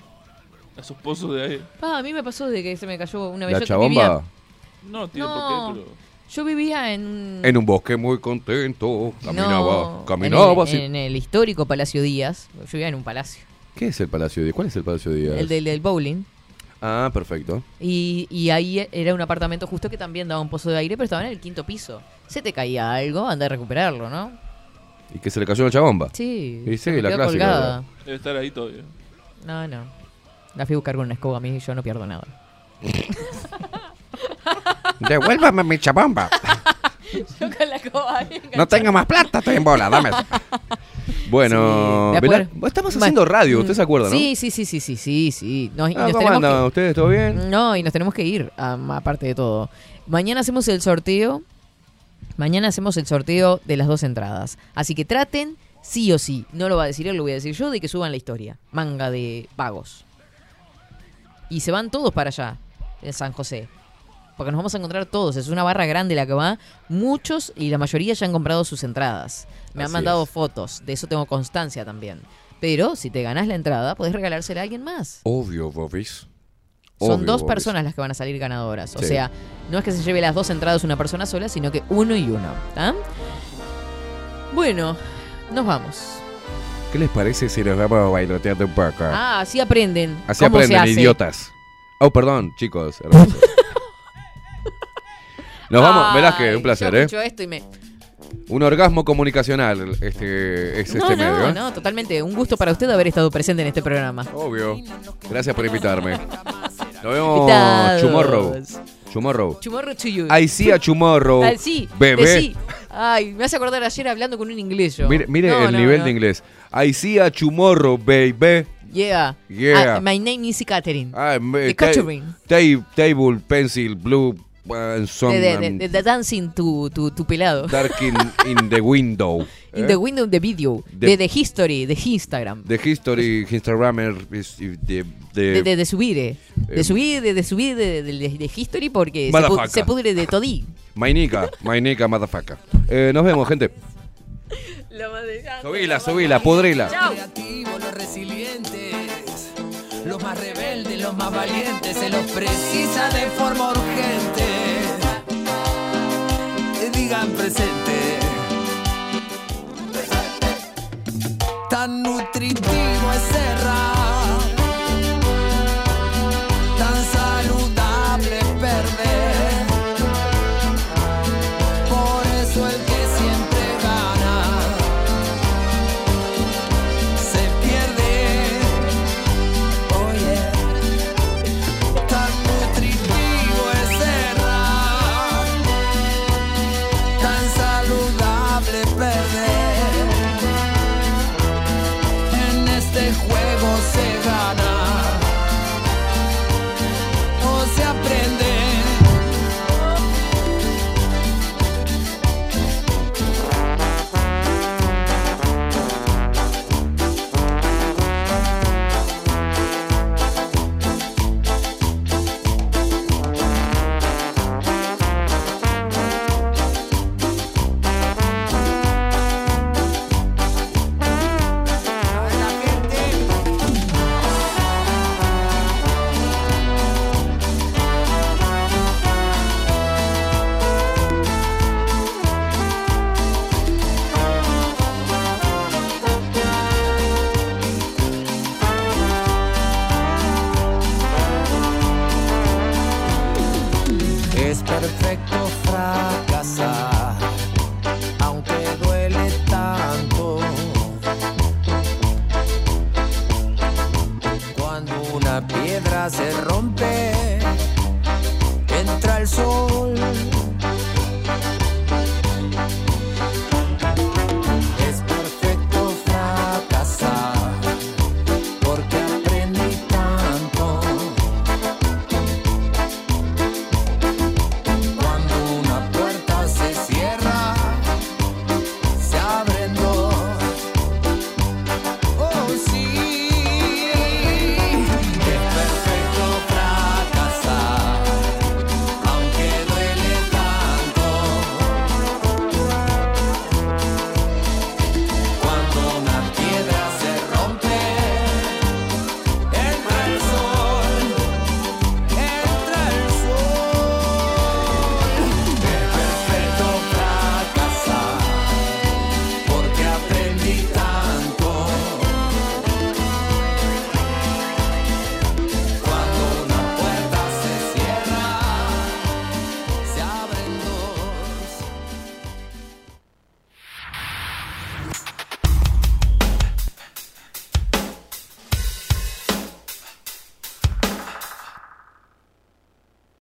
a esos pozos de aire. Ah, a mí me pasó de que se me cayó una vez. La yo chabomba vivía- No tiene No. por qué, pero... Yo vivía en. en un bosque muy contento, caminaba, no, caminaba en el, así. en el histórico Palacio Díaz. Yo vivía en un palacio. ¿Qué es el Palacio de ¿Cuál es el Palacio Díaz? El del, del bowling. Ah, perfecto. Y, y ahí era un apartamento justo que también daba un pozo de aire, pero estaba en el quinto piso. Se te caía algo, anda a recuperarlo, ¿no? ¿Y que se le cayó una chabomba? Sí. Y se sí, me la quedó clásica. colgada. Debe estar ahí todavía. No, no. La fui a buscar con una escoba a mí y yo no pierdo nada. Devuélvame mi chabomba. yo con la escoba ahí No tengo más plata, estoy en bola, dame. Bueno, estamos haciendo radio, mm, ¿usted se acuerda, no? Sí, sí, sí, sí, sí, sí, sí. Nos- y Ah, nos ¿Cómo tenemos andan que- ustedes? ¿Todo bien? No, y nos tenemos que ir, am- aparte de todo. Mañana hacemos el sorteo. Mañana hacemos el sorteo de las dos entradas. Así que traten, sí o sí, no lo va a decir él, lo voy a decir yo, de que suban la historia. Manga de pagos. Y se van todos para allá, en San José. Porque nos vamos a encontrar todos. Es una barra grande la que va. Muchos y la mayoría ya han comprado sus entradas. Me han mandado es. fotos. De eso tengo constancia también. Pero si te ganás la entrada, podés regalársela a alguien más. Obvio, Bobis. Son dos Bobis. personas las que van a salir ganadoras. O Sí. sea, no es que se lleve las dos entradas una persona sola, sino que uno y uno. ¿tá? Bueno, nos vamos. ¿Qué les parece si nos vamos a bailoteando un poco? Ah, así aprenden. Así cómo se aprenden, hace. idiotas. Oh, perdón, chicos. hermosos. Nos vamos, Velázquez, Ay, un placer, yo ¿eh? escucho esto y me... Un orgasmo comunicacional este, es No, este no, medio, ¿eh? no, totalmente. Un gusto para usted haber estado presente en este programa. Obvio. Gracias por invitarme. Nos vemos Invitados. tomorrow. Tomorrow. Tomorrow to you. I see a tomorrow. Ah, sí, Bebé. decí. Ay, me hace acordar ayer hablando con un inglés yo. Mire, mire No, el no, nivel no. de inglés. I see a tomorrow, baby. Yeah. Yeah. Ah, my name is Catherine. Ah, ta- Catherine. ta- table, pencil, blue, uh, some, De, de, de- de- de dancing tu, tu, tu pelado. dark in, in the window. In ¿eh? the window the video. The- de history, de Instagram. The history, Instagramer, is the, the, De, de, de subir, eh. De eh, subir, de, subir de, history porque se, pu- Motherfucker. se pudre de todí. My nica, my nica, motherfucker. Eh, nos vemos, gente. Subila, subila, pudrila. creativos, los resilientes, los más rebeldes, los más valientes, se los precisa de forma urgente. Que digan presente. Tan nutritivo es cerrar